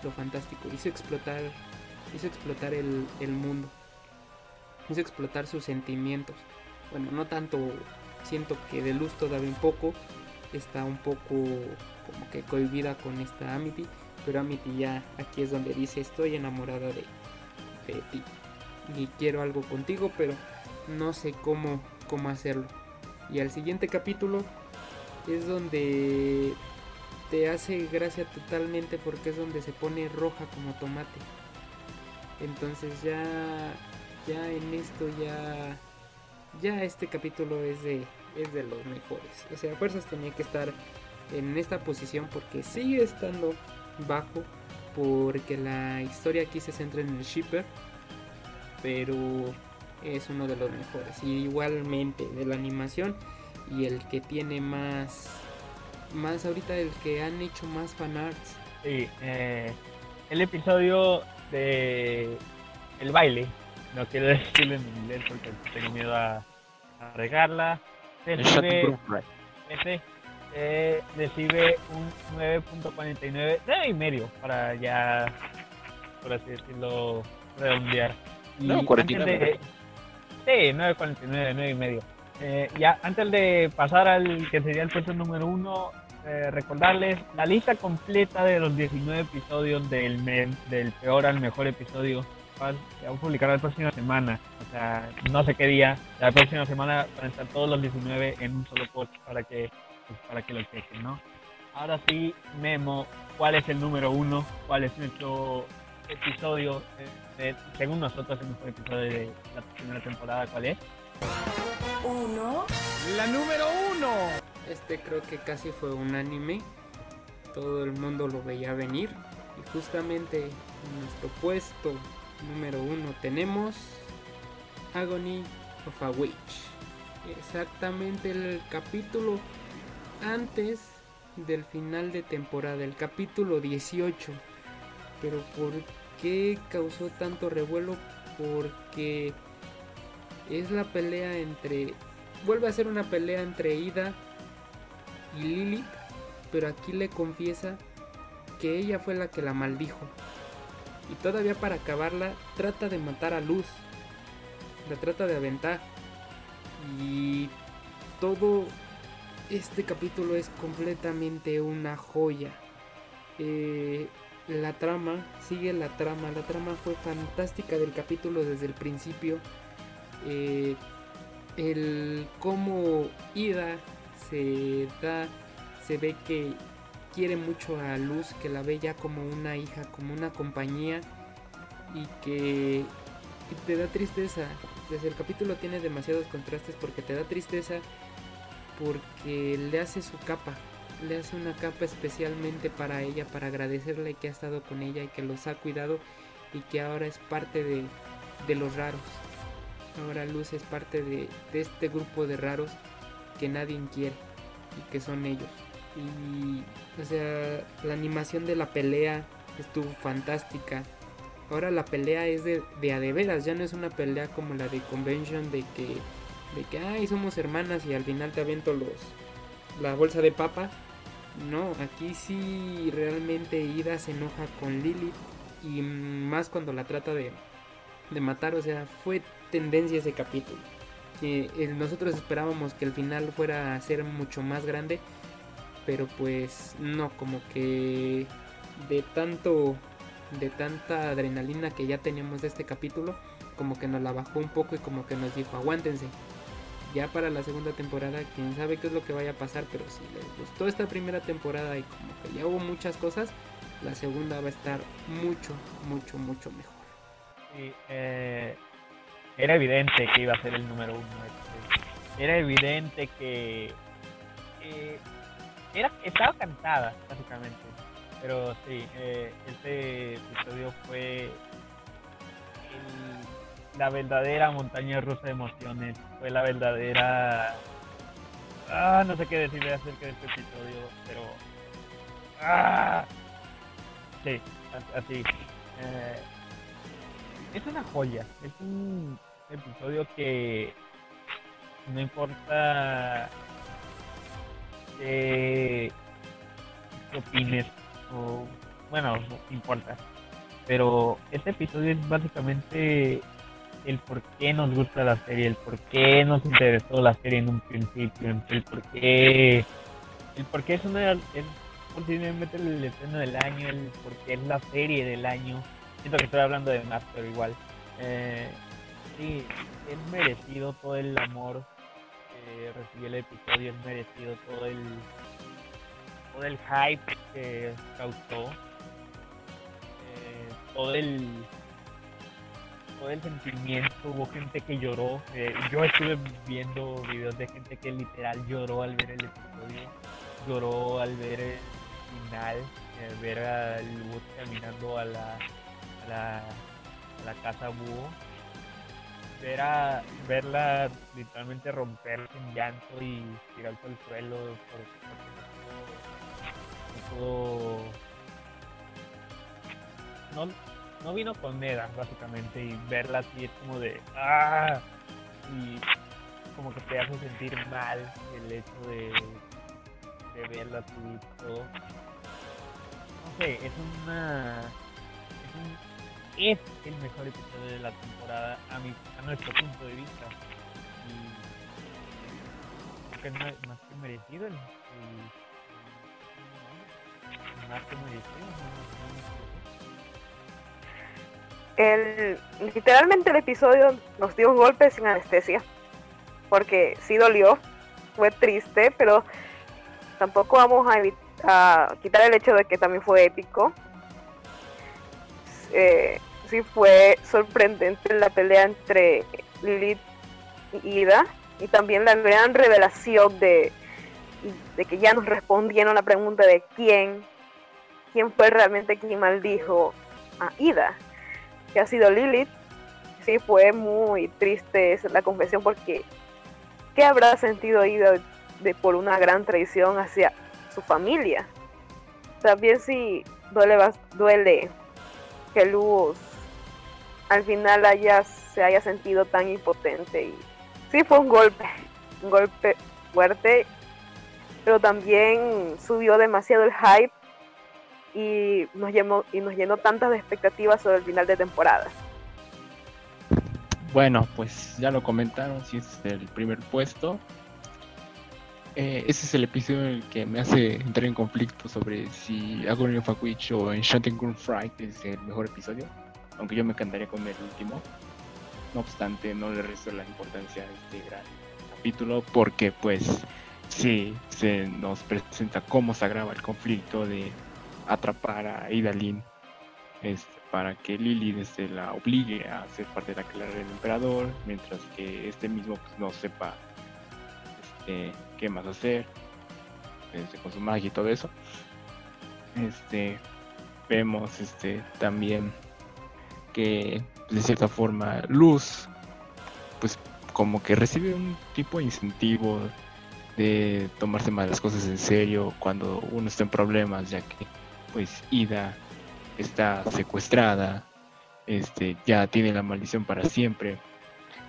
lo fantástico. Hizo explotar, hizo explotar el, el mundo. Hizo explotar sus sentimientos. Bueno, no tanto siento que de luz todavía un poco. Está un poco como que cohibida con esta Amity. Pero Amity ya aquí es donde dice estoy enamorada de, de ti. Y quiero algo contigo, pero no sé cómo, cómo hacerlo. Y al siguiente capítulo es donde te hace gracia totalmente porque es donde se pone roja como tomate. Entonces ya ya en esto ya ya este capítulo es de es de los mejores. O sea, fuerzas tenía que estar en esta posición porque sigue estando bajo porque la historia aquí se centra en el shipper, pero es uno de los mejores. Y igualmente de la animación y el que tiene más más ahorita el que han hecho más fanarts. Sí, eh, el episodio de el baile, no quiero decirlo en inglés porque tengo miedo a, a regarla. Recibe, ese, eh, recibe un 9.49, 9 y medio para ya, por así decirlo, redondear. Y No, 49. antes de- Sí, 9.49, 9 y medio. Eh, ya antes de pasar al que sería el puesto número uno, eh, recordarles la lista completa de los 19 episodios del, del peor al mejor episodio. Va- Se va a publicar la próxima semana. O sea, no sé qué día. La próxima semana van a estar todos los 19 en un solo post para que, pues, para que lo chequen, ¿no? Ahora sí, Memo, ¿cuál es el número uno? ¿Cuál es nuestro episodio? eh, de- según nosotros, el mejor episodio de la primera temporada, ¿cuál es? Uno, Este creo que casi fue un anime. Todo el mundo lo veía venir. Y justamente en nuestro puesto número uno tenemos Agony of a Witch. Exactamente el capítulo antes del final de temporada, el capítulo 18. Pero ¿por qué causó tanto revuelo? Porque es la pelea entre... Vuelve a ser una pelea entre Ida y Lilith, pero aquí le confiesa que ella fue la que la maldijo. Y todavía para acabarla trata de matar a Luz. La trata de aventar. Y todo este capítulo es completamente una joya. Eh, la trama, sigue la trama. La trama fue fantástica del capítulo desde el principio. Eh, el cómo Ida se da, se ve que quiere mucho a Luz, que la ve ya como una hija, como una compañía y que te da tristeza. Desde el capítulo tiene demasiados contrastes porque te da tristeza porque le hace su capa, le hace una capa especialmente para ella, para agradecerle que ha estado con ella y que los ha cuidado y que ahora es parte de, los raros. Ahora Luz es parte de este grupo de raros que nadie quiere y que son ellos. Y, o sea, la animación de la pelea estuvo fantástica. Ahora la pelea es de, de a de veras, ya no es una pelea como la de Convention de que, de que, ay, somos hermanas y al final te aviento los, la bolsa de papa. No, aquí sí realmente Ida se enoja con Lily y más cuando la trata de, de matar, o sea, fue tendencia ese capítulo. Eh, nosotros esperábamos que el final fuera a ser mucho más grande, pero pues no, como que de tanto de tanta adrenalina que ya teníamos de este capítulo, como que nos la bajó un poco y como que nos dijo, aguántense. Ya para la segunda temporada, quién sabe qué es lo que vaya a pasar, pero si les gustó esta primera temporada y como que ya hubo muchas cosas, la segunda va a estar mucho, mucho, mucho mejor. Sí, eh, era evidente que iba a ser el número uno. Era evidente que era, estaba cantada, básicamente. Pero sí, eh, este episodio fue la verdadera montaña rusa de emociones. Fue la verdadera... Ah, no sé qué decirle acerca de este episodio, pero... Ah, sí, así. Eh, es una joya, es un episodio que no importa qué opines o bueno, no importa. Pero este episodio es básicamente el por qué nos gusta la serie, el por qué nos interesó la serie en un principio, el por qué, el por qué es una, es posiblemente el estreno del año, el por qué es la serie del año. Siento que estoy hablando de más, pero igual. Eh, sí, es merecido todo el amor que recibió el episodio, es merecido todo el todo el hype que causó, eh, todo el todo el sentimiento, hubo gente que lloró, eh, yo estuve viendo videos de gente que literal lloró al ver el episodio, lloró al ver el final, eh, ver a Luz caminando a la, a la, a la casa búho, ver verla literalmente romperse en llanto y tirarse al suelo por, no pudo- no, no, no vino con Neda básicamente y verla así es como de ah y como que te hace sentir mal el hecho de, de verla así todo. No sé es una es, un- es el mejor episodio de la temporada a mi a nuestro punto de vista y creo que es más que merecido el, más que merecido El, literalmente el episodio nos dio un golpe sin anestesia. Porque sí dolió, fue triste, pero tampoco vamos a, a quitar el hecho de que también fue épico. Eh, sí fue sorprendente la pelea entre Lilith y Ida. Y también la gran revelación de, de que ya nos respondieron la pregunta de quién, quién fue realmente quien maldijo a Ida que ha sido Lilith. Sí, fue muy triste esa la confesión porque ¿qué habrá sentido Ida de, por una gran traición hacia su familia? También sí duele, duele que Luz al final haya, se haya sentido tan impotente y sí fue un golpe, un golpe fuerte, pero también subió demasiado el hype y nos llenó, y nos llenó tantas expectativas sobre el final de temporada. Bueno, pues ya lo comentaron, si es el primer puesto. Eh, ese es el episodio en el que me hace entrar en conflicto sobre si Agony of a Witch o Enchanting Ground Fright es el mejor episodio. Aunque yo me encantaría con el último. No obstante, no le resto la importancia a este gran capítulo porque pues sí se nos presenta cómo se agrava el conflicto de atrapar a Idalin este, para que Lily este, la obligue a ser parte de la clara del emperador, mientras que este mismo pues, no sepa este, qué más hacer este, con su magia y todo eso. Este, vemos este, también que de cierta forma Luz, pues como que recibe un tipo de incentivo de tomarse más las cosas en serio cuando uno está en problemas, ya que pues Ida está secuestrada, este, ya tiene la maldición para siempre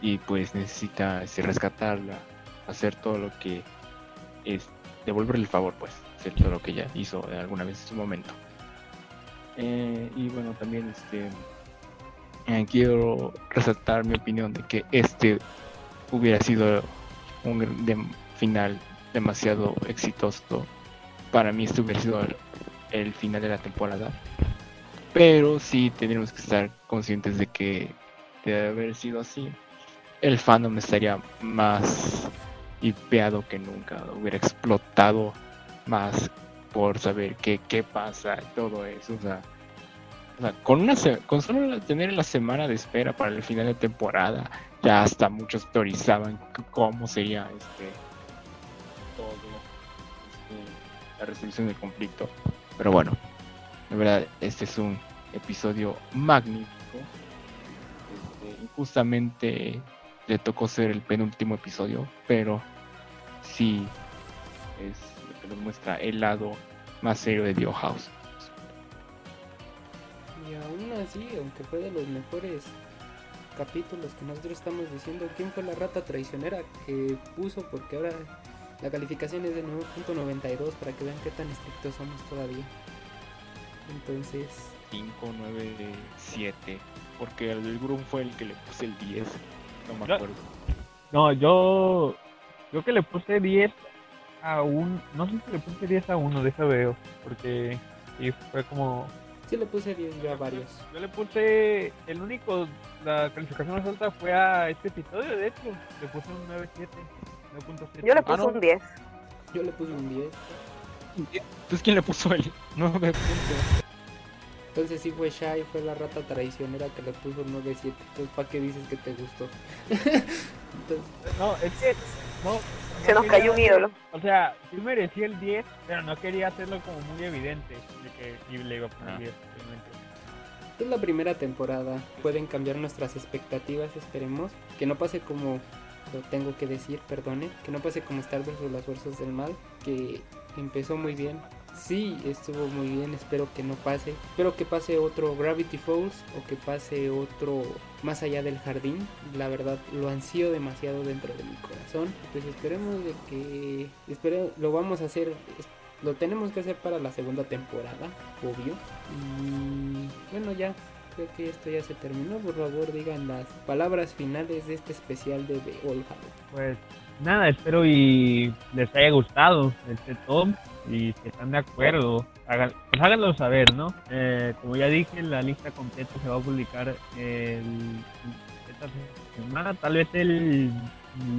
y pues necesita este, rescatarla, hacer todo lo que es devolverle el favor, pues, hacer todo lo que ella hizo alguna vez en su momento. Eh, y bueno, también este eh, quiero resaltar mi opinión de que este hubiera sido un final demasiado exitoso. Para mí este hubiera sido el, final de la temporada. Pero sí tenemos que estar conscientes de que de haber sido así, el fandom estaría más hipeado que nunca, hubiera explotado más por saber qué, qué pasa todo eso. O sea, con, solo tener la semana de espera para el final de temporada, ya hasta muchos teorizaban cómo sería este todo este, la resolución del conflicto. Pero bueno, de verdad, este es un episodio magnífico. Este, justamente le tocó ser el penúltimo episodio, pero sí es lo que nos muestra el lado más serio de Dio House. Y aún así, aunque fue de los mejores capítulos que nosotros estamos diciendo, ¿quién fue la rata traicionera que puso? Porque ahora la calificación es de 9.92 para que vean qué tan estrictos somos todavía. Entonces, 5, 9, 7. Porque el del Grum fue el que le puse el 10. No me Yo- acuerdo. No, yo creo que le puse 10 a un... No sé si le puse 10 a uno, deja veo. Porque sí, fue como... sí le puse 10 yo a varios. Yo le puse... El único... La calificación más alta fue a este episodio, de hecho. Le puse un 9.7. 9.7. Yo le Ah, puse no. un 10. Yo le puse un 10. Entonces, ¿quién le puso el 9 puntos? Entonces sí fue Shai, fue la rata traicionera que le puso 9.7. Entonces, ¿para qué dices que te gustó? Entonces, No, es que... No, Se no nos cayó un ídolo. O sea, sí merecía el 10, pero no quería hacerlo como muy evidente. De que le iba a poner Ah. 10, obviamente. es la primera temporada. Pueden cambiar nuestras expectativas, esperemos. Que no pase como lo tengo que decir, perdone. Que no pase como Star Wars o las fuerzas del mal. Que empezó muy bien. Sí, estuvo muy bien. Espero que no pase. Espero que pase otro Gravity Falls o que pase otro más allá del jardín. La verdad, lo ansío demasiado dentro de mi corazón. Pues esperemos de que. Espero, lo vamos a hacer. Lo tenemos que hacer para la segunda temporada, obvio. Y bueno, ya creo que esto ya se terminó. Por favor, digan las palabras finales de este especial de The Old House. Pues nada, espero y les haya gustado este top si están de acuerdo, hagan, pues háganlo saber, ¿no? Eh, como ya dije, la lista completa se va a publicar el, esta semana, tal vez el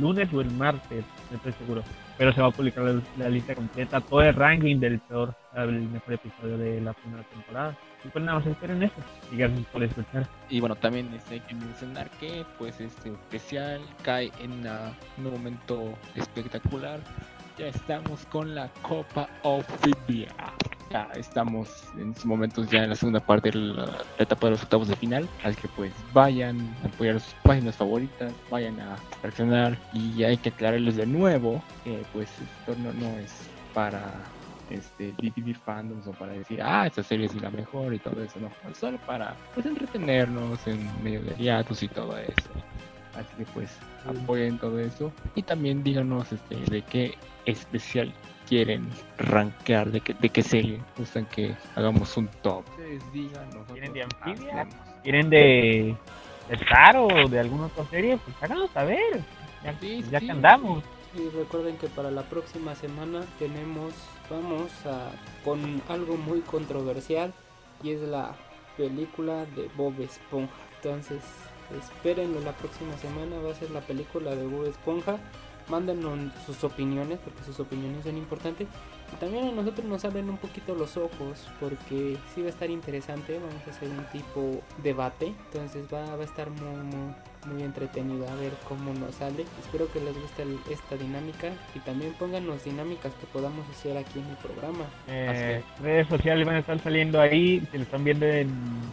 lunes o el martes, no estoy seguro. Pero se va a publicar la, lista completa, todo el ranking del peor, el mejor episodio de la primera temporada. Y pues nada más esperen eso. Y gracias por escuchar. Y bueno, también este, hay que mencionar que pues este especial cae en ah, un momento espectacular. Ya estamos con la Copa Ophibia. Ya estamos en estos momentos ya en la segunda parte de la, la etapa de los octavos de final. Así que pues vayan a apoyar sus páginas favoritas, vayan a reaccionar y hay que aclararles de nuevo que pues esto no, no es para este, dividir fandoms o para decir, ah, esta serie es la mejor y todo eso, no, es solo para pues entretenernos en medio de hiatus y todo eso. Así que pues apoyen todo eso y también díganos este, de qué especial quieren rankear, de qué, de qué serie gustan que hagamos un top. ¿Quieren de hacemos. ¿Quieren de, de Star o de alguna otra serie? Pues háganlo saber. Ya, Sí, ya sí. que andamos. Y recuerden que para la próxima semana tenemos, vamos a con algo muy controversial y es la película de Bob Esponja. Entonces, espérenlo la próxima semana, va a ser la película de Bob Esponja. Mándenos sus opiniones, porque sus opiniones son importantes. Y también a nosotros nos abren un poquito los ojos, porque sí va a estar interesante. Vamos a hacer un tipo debate. Entonces va, va a estar muy, muy, muy entretenido a ver cómo nos sale. Espero que les guste el- esta dinámica y también pónganos dinámicas que podamos hacer aquí en el programa. Eh, redes sociales van a estar saliendo ahí. Si lo están viendo en,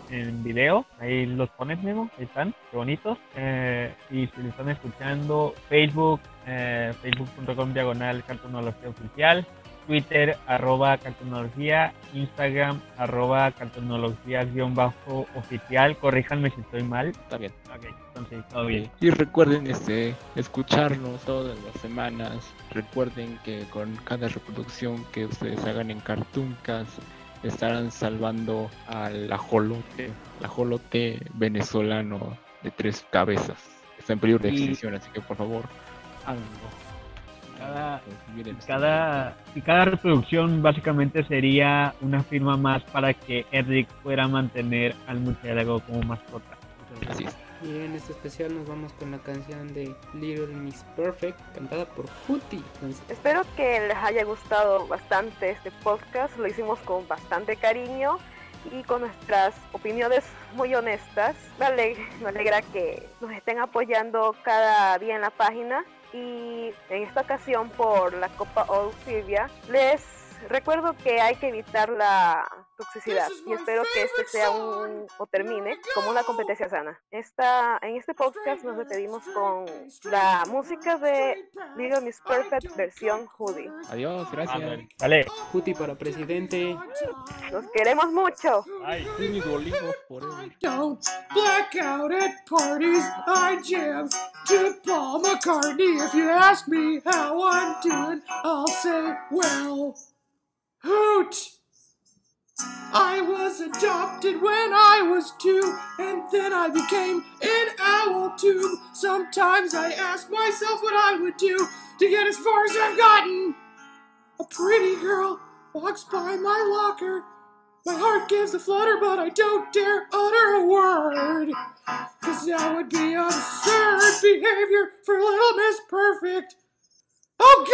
en video, ahí los pones, Memo. Ahí están, qué bonitos. Eh, y si lo están escuchando, Facebook, eh, facebook.com diagonal cartonología oficial. Twitter, arroba cartonología, Instagram, arroba cartonología guion bajo oficial. Corríjanme si estoy mal. Está bien. Ok, entonces todo bien. Y recuerden este escucharnos todas las semanas. Recuerden que con cada reproducción que ustedes hagan en Cartoon Cast estarán salvando al ajolote, el ajolote venezolano de tres cabezas. Está en peligro de Y- extinción, así que por favor, háganlo. Cada- cada, y cada reproducción básicamente sería una firma más para que Eric pueda mantener al murciélago como mascota. Así es. Y en este especial nos vamos con la canción de Little Miss Perfect, cantada por Hootie. Espero que les haya gustado bastante este podcast. Lo hicimos con bastante cariño y con nuestras opiniones muy honestas. Me alegra, me alegra que nos estén apoyando cada día en la página. Y en esta ocasión, por la Copa Olfibia, les recuerdo que hay que evitar la toxicidad y espero que este sea un o termine como una competencia sana. Esta, en este podcast nos despedimos con la música de Little Miss Perfect versión Hoodie. Adiós, gracias. Vale. Puti para presidente. Los queremos mucho. Bye. Mi Duolingo forever. don't black out at parties. I jam to Paul McCartney. If you ask me how I'm doing, I'll say, well, hoot. I was adopted when I was two, and then I became an owl tube. Sometimes I ask myself what I would do to get as far as I've gotten. A pretty girl walks by my locker. My heart gives a flutter, but I don't dare utter a word. Cause that would be absurd behavior for Little Miss Perfect. Oh